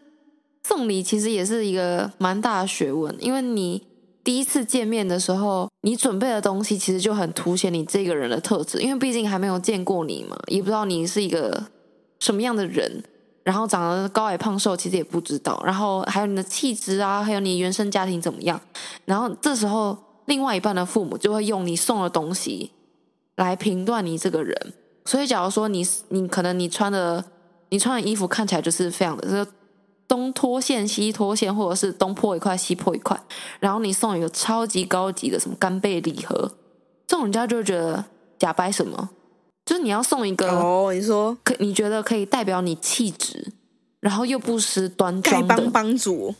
送礼其实也是一个蛮大的学问，因为你第一次见面的时候，你准备的东西其实就很凸显你这个人的特质，因为毕竟还没有见过你嘛，也不知道你是一个什么样的人，然后长得高矮胖瘦其实也不知道，然后还有你的气质啊，还有你原生家庭怎么样，然后这时候另外一半的父母就会用你送的东西来评断你这个人，所以假如说你你可能你穿的你穿的衣服看起来就是非常的这个。东脱线西脱线，或者是东破一块西破一块，然后你送一个超级高级的什么干贝礼盒，这种人家就会觉得假掰什么？就是你要送一个哦，你说可你觉得可以代表你气质，然后又不失端庄的丐帮帮主，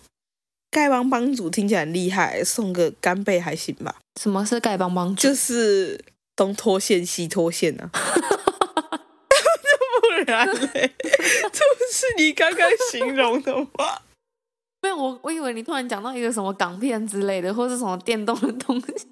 丐帮帮主听起来很厉害，送个干贝还行吧？什么是丐帮帮主？就是东脱线西脱线啊。不然嘞，这不是你刚刚形容的吗？没有，我我以为你突然讲到一个什么港片之类的，或是什么电动的东西。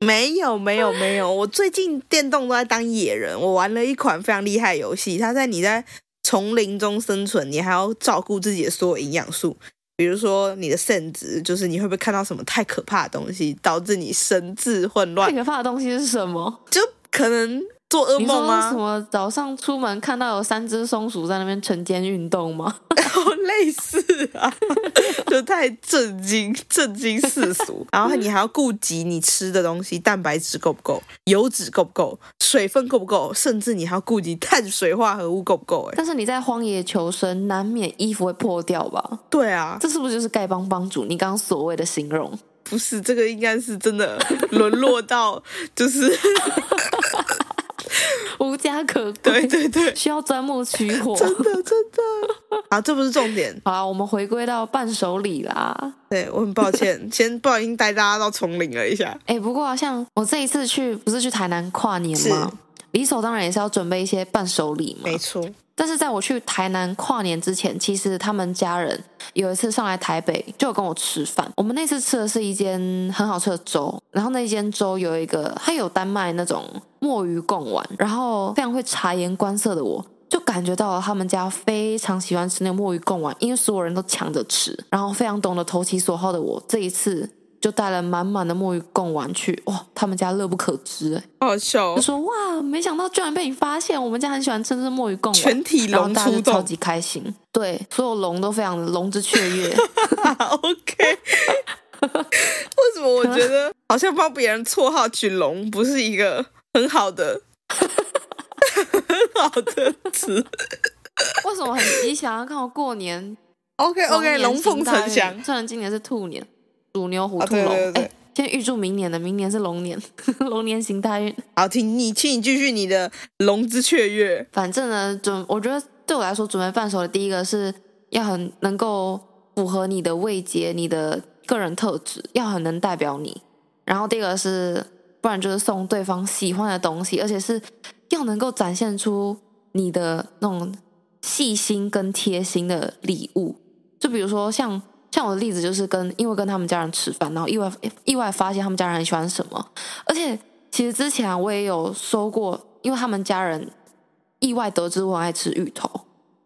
没有，没有，没有。我最近电动都在当野人。我玩了一款非常厉害的游戏，它在你在丛林中生存，你还要照顾自己的所有营养素，比如说你的肾值，就是你会不会看到什么太可怕的东西，导致你神智混乱？太可怕的东西是什么？就可能。做噩梦吗？什么早上出门看到有三只松鼠在那边晨间运动吗？类似啊，就太震惊、震惊世俗。然后你还要顾及你吃的东西，蛋白质够不够，油脂够不够，水分够不够，甚至你还要顾及碳水化合物够不够。哎，但是你在荒野求生，难免衣服会破掉吧？对啊，这是不是就是丐帮帮主？你刚刚所谓的形容？不是，这个应该是真的沦落到就是。无家可归，对对对，需要钻木取火，真的真的。啊，这不是重点。好，我们回归到伴手礼啦。对，我很抱歉，先不小心带大家到丛林了一下。哎，不过像我这一次去，不是去台南跨年吗？理所当然也是要准备一些伴手礼嘛。没错。但是在我去台南跨年之前，其实他们家人有一次上来台北，就有跟我吃饭。我们那次吃的是一间很好吃的粥，然后那间粥有一个，它有单卖那种墨鱼贡丸，然后非常会察言观色的我，就感觉到了他们家非常喜欢吃那个墨鱼贡丸，因为所有人都抢着吃，然后非常懂得投其所好的我，这一次。就带了满满的墨鱼贡丸去，哇，他们家乐不可支哎，好笑。就说哇，没想到居然被你发现，我们家很喜欢吃这墨鱼贡丸，全体龙出动，超级开心。对，所有龙都非常的龙之雀跃。OK，为什么我觉得好像帮别人绰号取龙不是一个很好的 很好的词？为什么很吉祥？看我过年。OK OK，龙凤呈祥。虽然今年是兔年。鼠牛虎兔龙，哎、啊欸，先预祝明年的，明年是龙年，龙年行大运。好，请你，请你继续你的龙之雀跃。反正呢，准，我觉得对我来说，准备伴手的第一个是要很能够符合你的位阶、你的个人特质，要很能代表你。然后第二个是，不然就是送对方喜欢的东西，而且是要能够展现出你的那种细心跟贴心的礼物。就比如说像像我的例子，就是跟因为跟他们家人吃饭，然后意外意外发现他们家人很喜欢什么，而且其实之前我也有收过，因为他们家人意外得知我很爱吃芋头，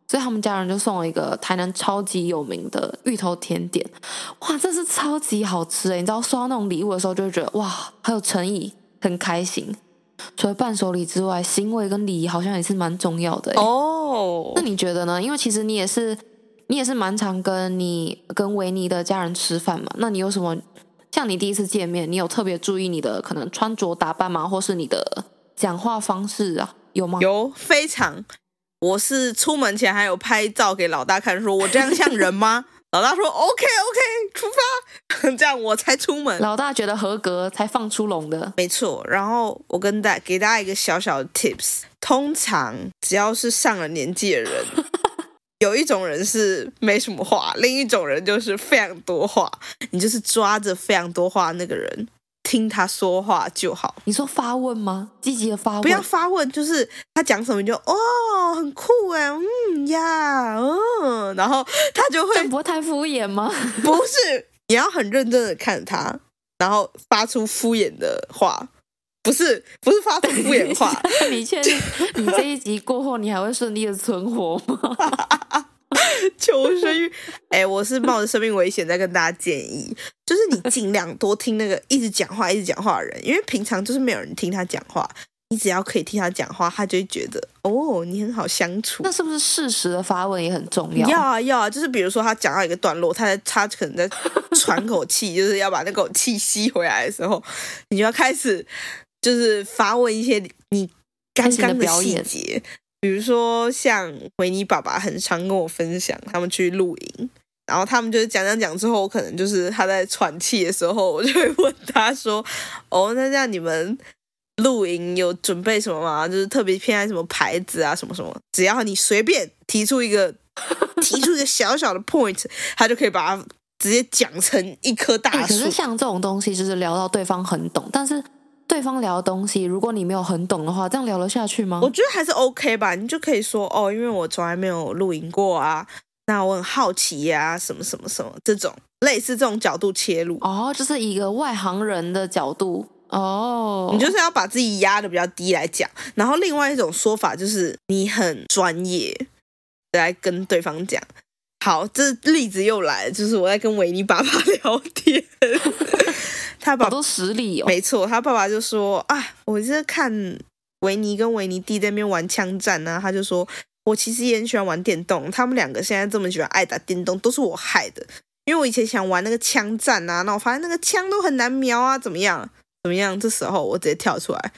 所以他们家人就送了一个台南超级有名的芋头甜点，哇，这是超级好吃诶！你知道收到那种礼物的时候，就会觉得哇，很有诚意，很开心。除了伴手礼之外，行为跟礼仪好像也是蛮重要的哦。那你觉得呢？因为其实你也是。你也是蛮常跟你跟维尼的家人吃饭嘛？那你有什么像你第一次见面，你有特别注意你的可能穿着打扮吗？或是你的讲话方式啊？有吗？有，非常。我是出门前还有拍照给老大看，说我这样像人吗？老大说 OK OK，出发，这样我才出门。老大觉得合格才放出笼的，没错。然后我跟大给大家一个小小的 tips，通常只要是上了年纪的人。有一种人是没什么话，另一种人就是非常多话。你就是抓着非常多话那个人，听他说话就好。你说发问吗？积极的发问？不要发问，就是他讲什么你就哦，很酷哎，嗯呀，嗯，然后他就会不会太敷衍吗？不是，你要很认真的看他，然后发出敷衍的话。不是，不是发出敷衍话。你确定你这一集过后，你还会顺利的存活吗？求生欲，哎、欸，我是冒着生命危险在跟大家建议，就是你尽量多听那个一直讲话、一直讲话的人，因为平常就是没有人听他讲话，你只要可以听他讲话，他就会觉得哦，你很好相处。那是不是适时的发问也很重要？要啊，要啊，就是比如说他讲到一个段落，他在他可能在喘口气，就是要把那口气吸回来的时候，你就要开始。就是发问一些你刚刚的细节，比如说像维尼爸爸很常跟我分享他们去露营，然后他们就是讲讲讲之后，可能就是他在喘气的时候，我就会问他说：“ 哦，那这样你们露营有准备什么吗？就是特别偏爱什么牌子啊，什么什么？只要你随便提出一个 提出一个小小的 point，他就可以把它直接讲成一棵大树。欸，可是像这种东西，就是聊到对方很懂，但是。对方聊的东西，如果你没有很懂的话，这样聊得下去吗？我觉得还是 OK 吧，你就可以说哦，因为我从来没有露营过啊，那我很好奇呀、啊，什么什么什么这种类似这种角度切入哦，就是一个外行人的角度哦，你就是要把自己压的比较低来讲，然后另外一种说法就是你很专业来跟对方讲。好，这例子又来了，就是我在跟维尼爸爸聊天。他爸爸都实力哦，没错，他爸爸就说啊，我是看维尼跟维尼弟在那边玩枪战呢、啊，他就说我其实也很喜欢玩电动，他们两个现在这么喜欢爱打电动，都是我害的，因为我以前想玩那个枪战啊，那我发现那个枪都很难瞄啊，怎么样？怎么样？这时候我直接跳出来，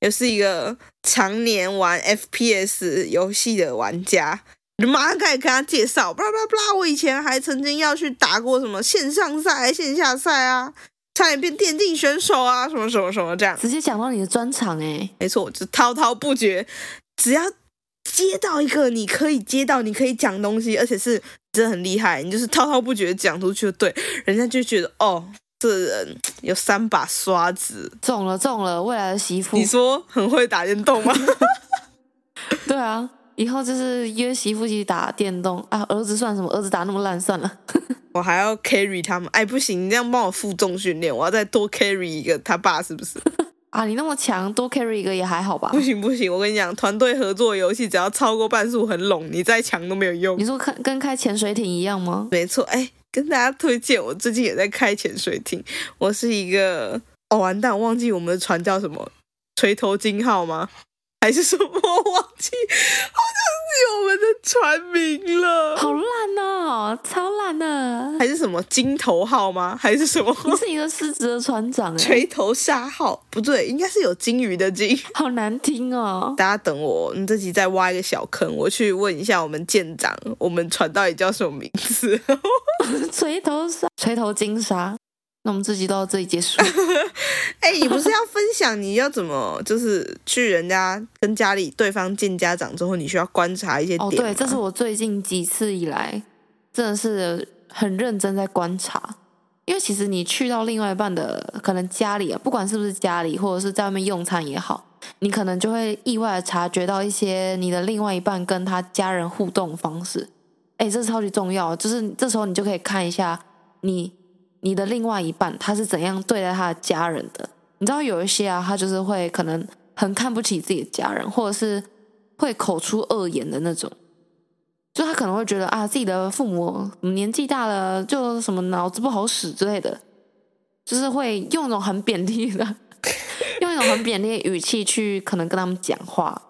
也是一个常年玩 FPS 游戏的玩家，就马上开始跟他介绍，巴拉巴拉巴拉，我以前还曾经要去打过什么线上赛、线下赛啊。差点变电竞选手啊，什么什么什么这样，直接讲到你的专长哎，没错，就滔滔不绝，只要接到一个你可以接到，你可以讲东西，而且是真的很厉害，你就是滔滔不绝讲出去就对，人家就觉得哦，这人有三把刷子，中了中了，未来的媳妇，你说很会打电动吗？对啊。以后就是约媳妇一起打电动啊！儿子算什么？儿子打那么烂，算了。我还要 carry 他们，哎，不行，你这样帮我负重训练，我要再多 carry 一个他爸，是不是？啊，你那么强，多 carry 一个也还好吧？不行不行，我跟你讲，团队合作游戏只要超过半数很拢，你再强都没有用。你说跟跟开潜水艇一样吗？没错，哎，跟大家推荐，我最近也在开潜水艇。我是一个，哦，完蛋，我忘记我们的船叫什么？锤头金号吗？还是什么？我忘记，好像是我们的船名了。好烂哦，超烂的。还是什么金头号吗？还是什么？你是一个失职的船长。锤头鲨号不对，应该是有金鱼的金。好难听哦。大家等我，你这集再挖一个小坑，我去问一下我们舰长，我们船到底叫什么名字？锤头鲨，锤头金沙。那我们这集到这里结束。哎、欸，你不是要分享你要怎么，就是去人家跟家里对方见家长之后，你需要观察一些点？哦，对，这是我最近几次以来真的是很认真在观察。因为其实你去到另外一半的可能家里啊，不管是不是家里，或者是在外面用餐也好，你可能就会意外的察觉到一些你的另外一半跟他家人互动方式。哎，这是超级重要，就是这时候你就可以看一下你你的另外一半他是怎样对待他的家人的。你知道有一些啊，他就是会可能很看不起自己的家人，或者是会口出恶言的那种。就他可能会觉得啊，自己的父母年纪大了，就什么脑子不好使之类的，就是会用一种很贬低的，用一种很贬低的语气去可能跟他们讲话，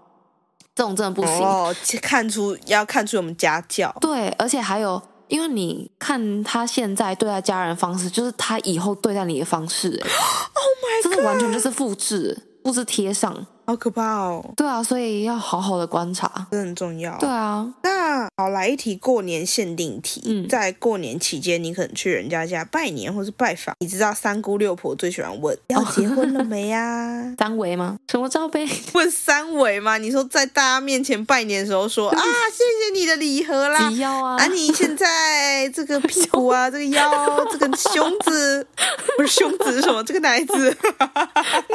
这种真的不行。哦，看出要看出我们家教。对，而且还有，因为你看他现在对待家人的方式，就是他以后对待你的方式。Oh my god！真的完全就是复制，复制贴上。好可怕哦！对啊，所以要好好的观察，这很重要。对啊，那好，来一题过年限定题。嗯，在过年期间，你可能去人家家拜年或是拜访，你知道三姑六婆最喜欢问要结婚了没呀、啊？三围吗？什么罩杯？问三围吗？你说在大家面前拜年的时候说啊，谢谢你的礼盒啦，腰啊，啊，你现在这个屁股啊，这个腰，这个胸子，不是胸子是什么？这个奶子，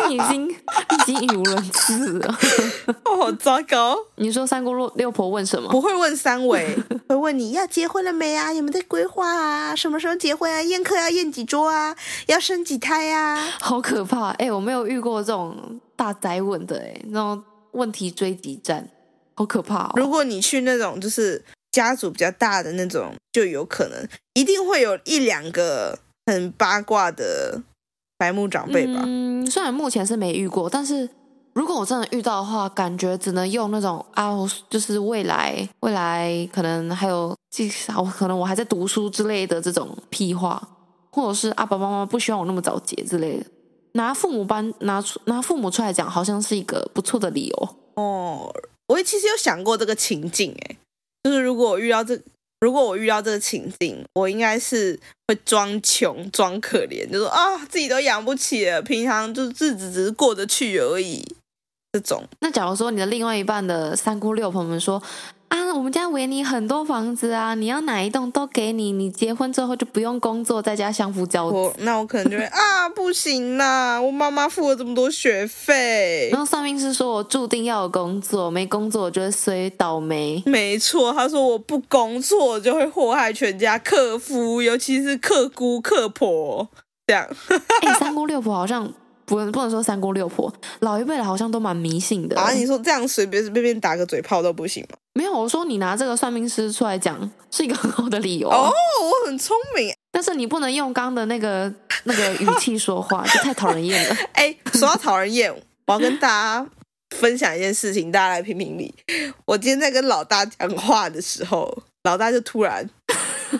你已经已经语无伦次。是啊，哦，好糟糕！你说三姑六六婆问什么？不会问三围，会问你要结婚了没啊？有没有在规划啊？什么时候结婚啊？宴客要宴几桌啊？要生几胎啊？好可怕！哎、欸，我没有遇过这种大哉问的，哎，那种问题追击战，好可怕哦！如果你去那种就是家族比较大的那种，就有可能一定会有一两个很八卦的白目长辈吧。嗯，虽然目前是没遇过，但是。如果我真的遇到的话，感觉只能用那种啊，就是未来未来可能还有至少可能我还在读书之类的这种屁话，或者是啊，爸爸妈妈不希望我那么早结之类的，拿父母班拿出拿父母出来讲，好像是一个不错的理由哦。我其实有想过这个情境，诶，就是如果我遇到这如果我遇到这个情境，我应该是会装穷装可怜，就说啊自己都养不起了，平常就日子只是过得去而已。这种，那假如说你的另外一半的三姑六婆们说啊，我们家维尼很多房子啊，你要哪一栋都给你，你结婚之后就不用工作，在家相夫教子。那我可能就会啊，不行啦，我妈妈付了这么多学费。然后算命师说我注定要有工作，没工作我就会衰倒霉。没错，他说我不工作就会祸害全家，克夫，尤其是克姑克婆这样。哎、欸，三姑六婆好像。不能不能说三姑六婆，老一辈的好像都蛮迷信的。啊，你说这样随便随便打个嘴炮都不行吗？没有，我说你拿这个算命师出来讲是一个很好的理由。哦，我很聪明，但是你不能用刚刚的那个那个语气说话，就太讨人厌了。哎，说到讨人厌，我要跟大家分享一件事情，大家来评评理。我今天在跟老大讲话的时候，老大就突然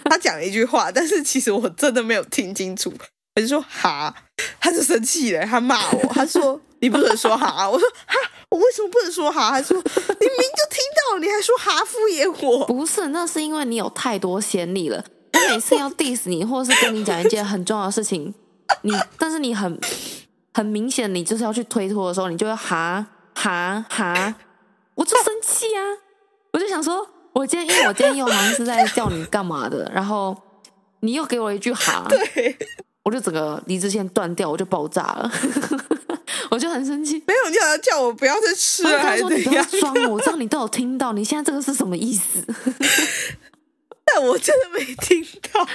他讲了一句话，但是其实我真的没有听清楚。我就说哈，他就生气了，他骂我，他说你不能说哈，我说哈，我为什么不能说哈？他说你明就听到了，你还说哈敷衍我？不是，那是因为你有太多先例了。我每次要 diss 你，或者是跟你讲一件很重要的事情，你但是你很很明显，你就是要去推脱的时候，你就会哈哈哈，我就生气啊！我就想说，我今天因为我今天又好像是在叫你干嘛的，然后你又给我一句哈，对。我就整个离子线断掉，我就爆炸了，我就很生气。没有，你好像叫我不要再吃了，还是怎样？你不要装，我知道你都有听到。你现在这个是什么意思？但我真的没听到，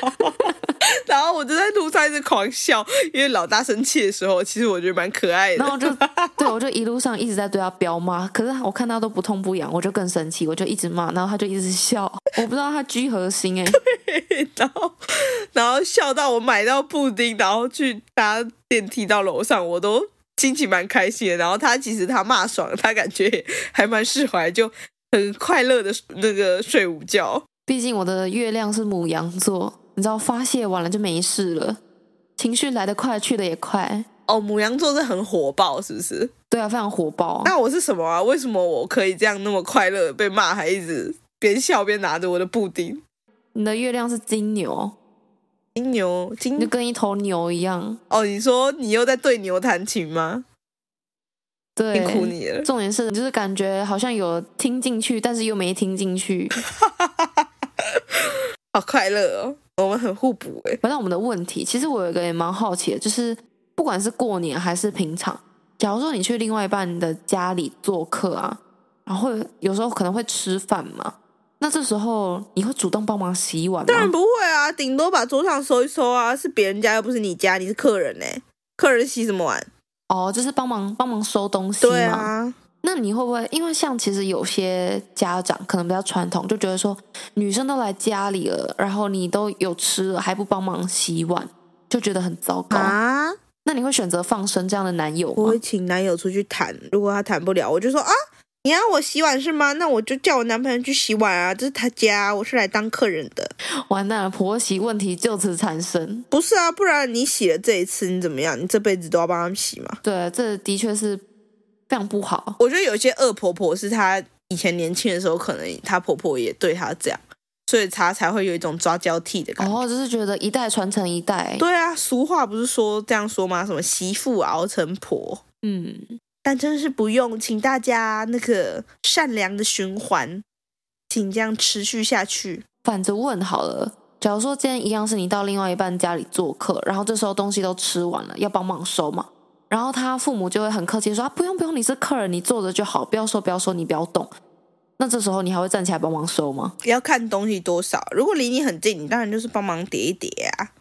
然后我就在路上一直狂笑，因为老大生气的时候，其实我觉得蛮可爱的。然后我就对我就一路上一直在对他飙骂，可是我看他都不痛不痒，我就更生气，我就一直骂，然后他就一直笑，我不知道他居何心哎、欸。然后然后笑到我买到布丁，然后去搭电梯到楼上，我都心情蛮开心的。然后他其实他骂爽，他感觉还蛮释怀，就很快乐的那个睡午觉。毕竟我的月亮是母羊座，你知道发泄完了就没事了，情绪来得快，去得也快。哦，母羊座是很火爆，是不是？对啊，非常火爆。那我是什么啊？为什么我可以这样那么快乐？被骂还一直边笑边拿着我的布丁？你的月亮是金牛，金牛金就跟一头牛一样。哦，你说你又在对牛弹琴吗？对，辛苦你了。重点是，就是感觉好像有听进去，但是又没听进去。好快乐哦，我们很互补哎。回到我们的问题，其实我有一个也蛮好奇的，就是不管是过年还是平常，假如说你去另外一半的家里做客啊，然后会有时候可能会吃饭嘛，那这时候你会主动帮忙洗碗吗？当然不会啊，顶多把桌上收一收啊，是别人家又不是你家，你是客人呢，客人洗什么碗？哦，就是帮忙帮忙收东西嘛。对啊。那你会不会因为像其实有些家长可能比较传统，就觉得说女生都来家里了，然后你都有吃了还不帮忙洗碗，就觉得很糟糕啊？那你会选择放生这样的男友吗？我会请男友出去谈，如果他谈不了，我就说啊，你要我洗碗是吗？那我就叫我男朋友去洗碗啊，这是他家，我是来当客人的。完蛋了，婆媳问题就此产生。不是啊，不然你洗了这一次，你怎么样？你这辈子都要帮他们洗吗？对，这的确是。非常不好，我觉得有一些恶婆婆是她以前年轻的时候，可能她婆婆也对她这样，所以她才会有一种抓交替的感觉。哦，就是觉得一代传承一代。对啊，俗话不是说这样说吗？什么媳妇熬成婆。嗯，但真是不用，请大家那个善良的循环，请这样持续下去。反着问好了，假如说今天一样是你到另外一半家里做客，然后这时候东西都吃完了，要帮忙收嘛？然后他父母就会很客气说啊，不用不用，你是客人，你坐着就好，不要说不要说，你不要动。那这时候你还会站起来帮忙收吗？要看东西多少。如果离你很近，你当然就是帮忙叠一叠啊。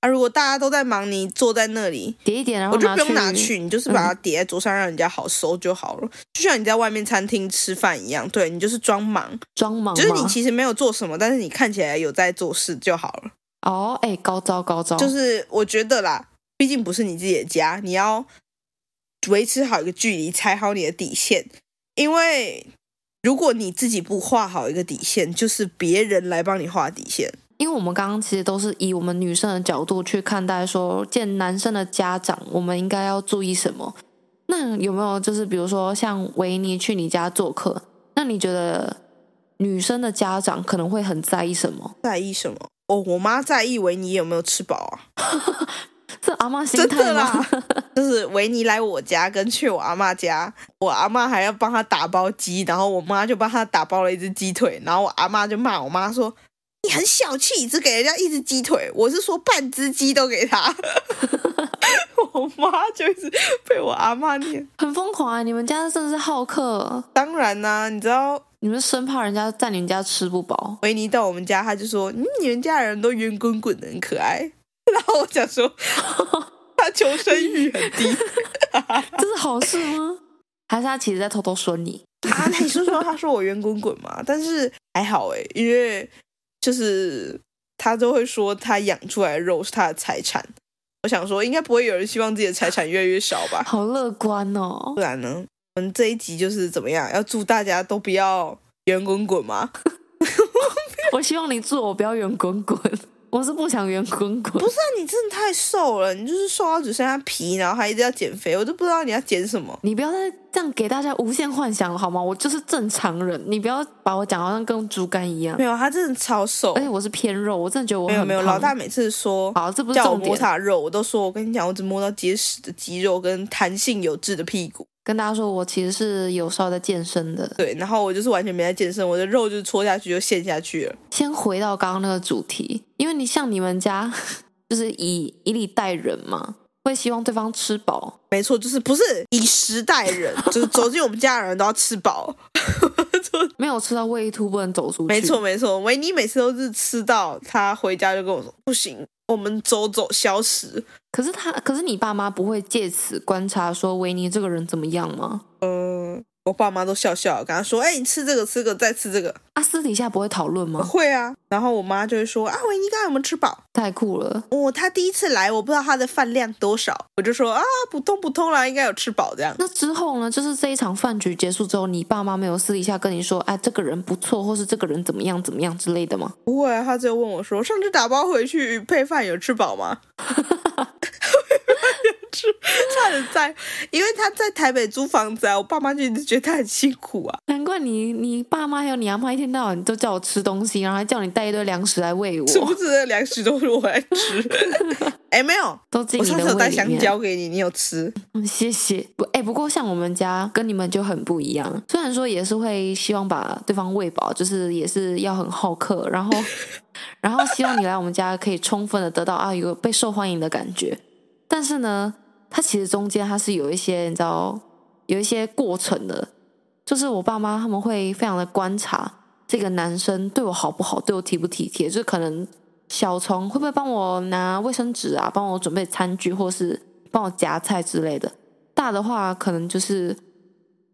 啊，如果大家都在忙，你坐在那里叠一叠，然后我就不用拿去，你就是把它叠在桌上，让人家好收就好了。嗯、就像你在外面餐厅吃饭一样，对，你就是装忙，装忙，就是你其实没有做什么，但是你看起来有在做事就好了。哦，哎，高招高招，就是我觉得啦。毕竟不是你自己的家，你要维持好一个距离，踩好你的底线。因为如果你自己不画好一个底线，就是别人来帮你画底线。因为我们刚刚其实都是以我们女生的角度去看待，说见男生的家长，我们应该要注意什么？那有没有就是比如说像维尼去你家做客，那你觉得女生的家长可能会很在意什么？在意什么？哦，我妈在意维尼有没有吃饱啊。这阿妈心态啦，就是维尼来我家跟去我阿妈家，我阿妈还要帮他打包鸡，然后我妈就帮他打包了一只鸡腿，然后我阿妈就骂我妈说：“你很小气，只给人家一只鸡腿，我是说半只鸡都给他。”我妈就一直被我阿妈念，很疯狂啊！你们家真的是好客，当然啦、啊，你知道你们生怕人家在你们家吃不饱。维尼到我们家，他就说：“嗯，你们家人都圆滚滚的，很可爱。” 然后我想说，他求生欲很低，这是好事吗？还是他其实在偷偷说你啊？你说说，他说我圆滚滚嘛，但是还好哎，因为就是他都会说他养出来的肉是他的财产。我想说，应该不会有人希望自己的财产越来越少吧？好乐观哦！不然呢？我们这一集就是怎么样？要祝大家都不要圆滚滚吗？我希望你祝我不要圆滚滚。我是不想圆滚滚。不是啊，你真的太瘦了，你就是瘦到只剩下皮，然后还一直要减肥，我都不知道你要减什么。你不要再这样给大家无限幻想了好吗？我就是正常人，你不要把我讲好像跟猪肝一样。没有，他真的超瘦，而且我是偏肉，我真的觉得我没有没有。老大每次说好，这不是叫我摸他肉，我都说我跟你讲，我只摸到结实的肌肉跟弹性有致的屁股。跟大家说，我其实是有稍微在健身的。对，然后我就是完全没在健身，我的肉就是戳下去就陷下去了。先回到刚刚那个主题，因为你像你们家 就是以以礼待人嘛，会希望对方吃饱。没错，就是不是以食待人，就是走进我们家的人都要吃饱，没有吃到胃一突不能走出去。没错没错，维尼每次都是吃到他回家就跟我说不行。我们走走消食，可是他，可是你爸妈不会借此观察说维尼这个人怎么样吗？嗯。我爸妈都笑笑，跟他说：“哎、欸，你吃这个，吃这个，再吃这个。”啊，私底下不会讨论吗？会啊。然后我妈就会说：“啊，维尼刚才有没有吃饱？太酷了！哦，他第一次来，我不知道他的饭量多少。”我就说：“啊，普通普通啦，应该有吃饱这样。”那之后呢？就是这一场饭局结束之后，你爸妈没有私底下跟你说：“哎，这个人不错，或是这个人怎么样怎么样之类的吗？”不会啊，他就问我说：“上次打包回去配饭有吃饱吗？” 有吃，他的在，因为他在台北租房子啊，我爸妈就一直觉得他很辛苦啊。难怪你你爸妈还有你阿妈一天到晚都叫我吃东西，然后还叫你带一堆粮食来喂我，殊不知粮食都是我来吃。哎，没有，都进你的胃里面。我上次有带香蕉给你，你有吃？嗯，谢谢。不，哎，不过像我们家跟你们就很不一样，虽然说也是会希望把对方喂饱，就是也是要很好客，然后 然后希望你来我们家可以充分的得到啊有被受欢迎的感觉。但是呢，它其实中间它是有一些你知道有一些过程的，就是我爸妈他们会非常的观察这个男生对我好不好，对我体不体贴，就可能小虫会不会帮我拿卫生纸啊，帮我准备餐具，或是帮我夹菜之类的。大的话可能就是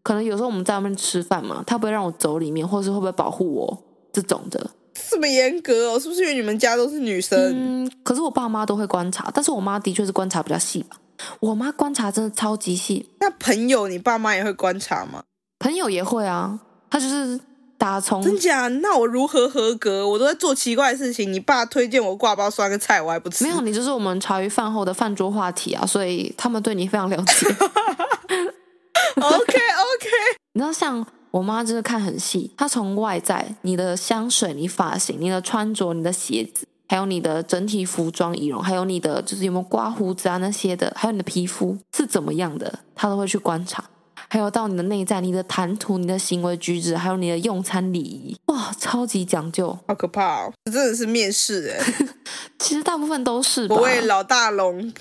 可能有时候我们在外面吃饭嘛，他不会让我走里面，或是会不会保护我这种的。这么严格哦，是不是因为你们家都是女生？嗯，可是我爸妈都会观察，但是我妈的确是观察比较细吧。我妈观察真的超级细。那朋友，你爸妈也会观察吗？朋友也会啊，他就是打从真假？那我如何合格？我都在做奇怪的事情。你爸推荐我挂包酸个菜，我还不吃。没有，你就是我们茶余饭后的饭桌话题啊，所以他们对你非常了解。OK OK，你知道像。我妈真的看很细，她从外在，你的香水、你发型、你的穿着、你的鞋子，还有你的整体服装仪容，还有你的就是有没有刮胡子啊那些的，还有你的皮肤是怎么样的，他都会去观察。还有到你的内在、你的谈吐、你的行为举止，还有你的用餐礼仪，哇，超级讲究，好可怕哦！这真的是面试哎，其实大部分都是吧。我为老大龙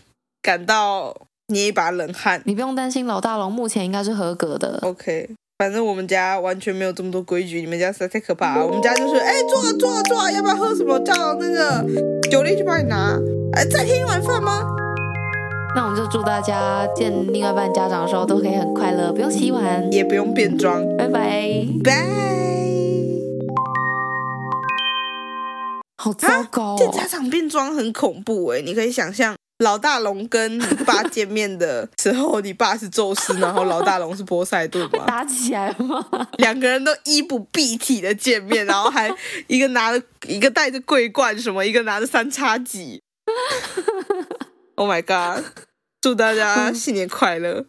感到捏一把冷汗。你不用担心，老大龙目前应该是合格的。OK。反正我们家完全没有这么多规矩，你们家实在太可怕了。我们家就是，哎，坐啊坐啊坐啊，要不要喝什么？叫那个酒力去帮你拿。哎，再添一碗饭吗？那我们就祝大家见另外一半家长的时候都可以很快乐，不用洗碗，也不用变装。拜拜，拜。好糟糕哦，这家长变装很恐怖哎，你可以想象。老大龙跟你爸见面的时候，你爸是宙斯，然后老大龙是波塞顿 吗？打起来了吗？两个人都衣不蔽体的见面，然后还一个拿着一个带着桂冠什么，一个拿着三叉戟。Oh my god！祝大家新年快乐！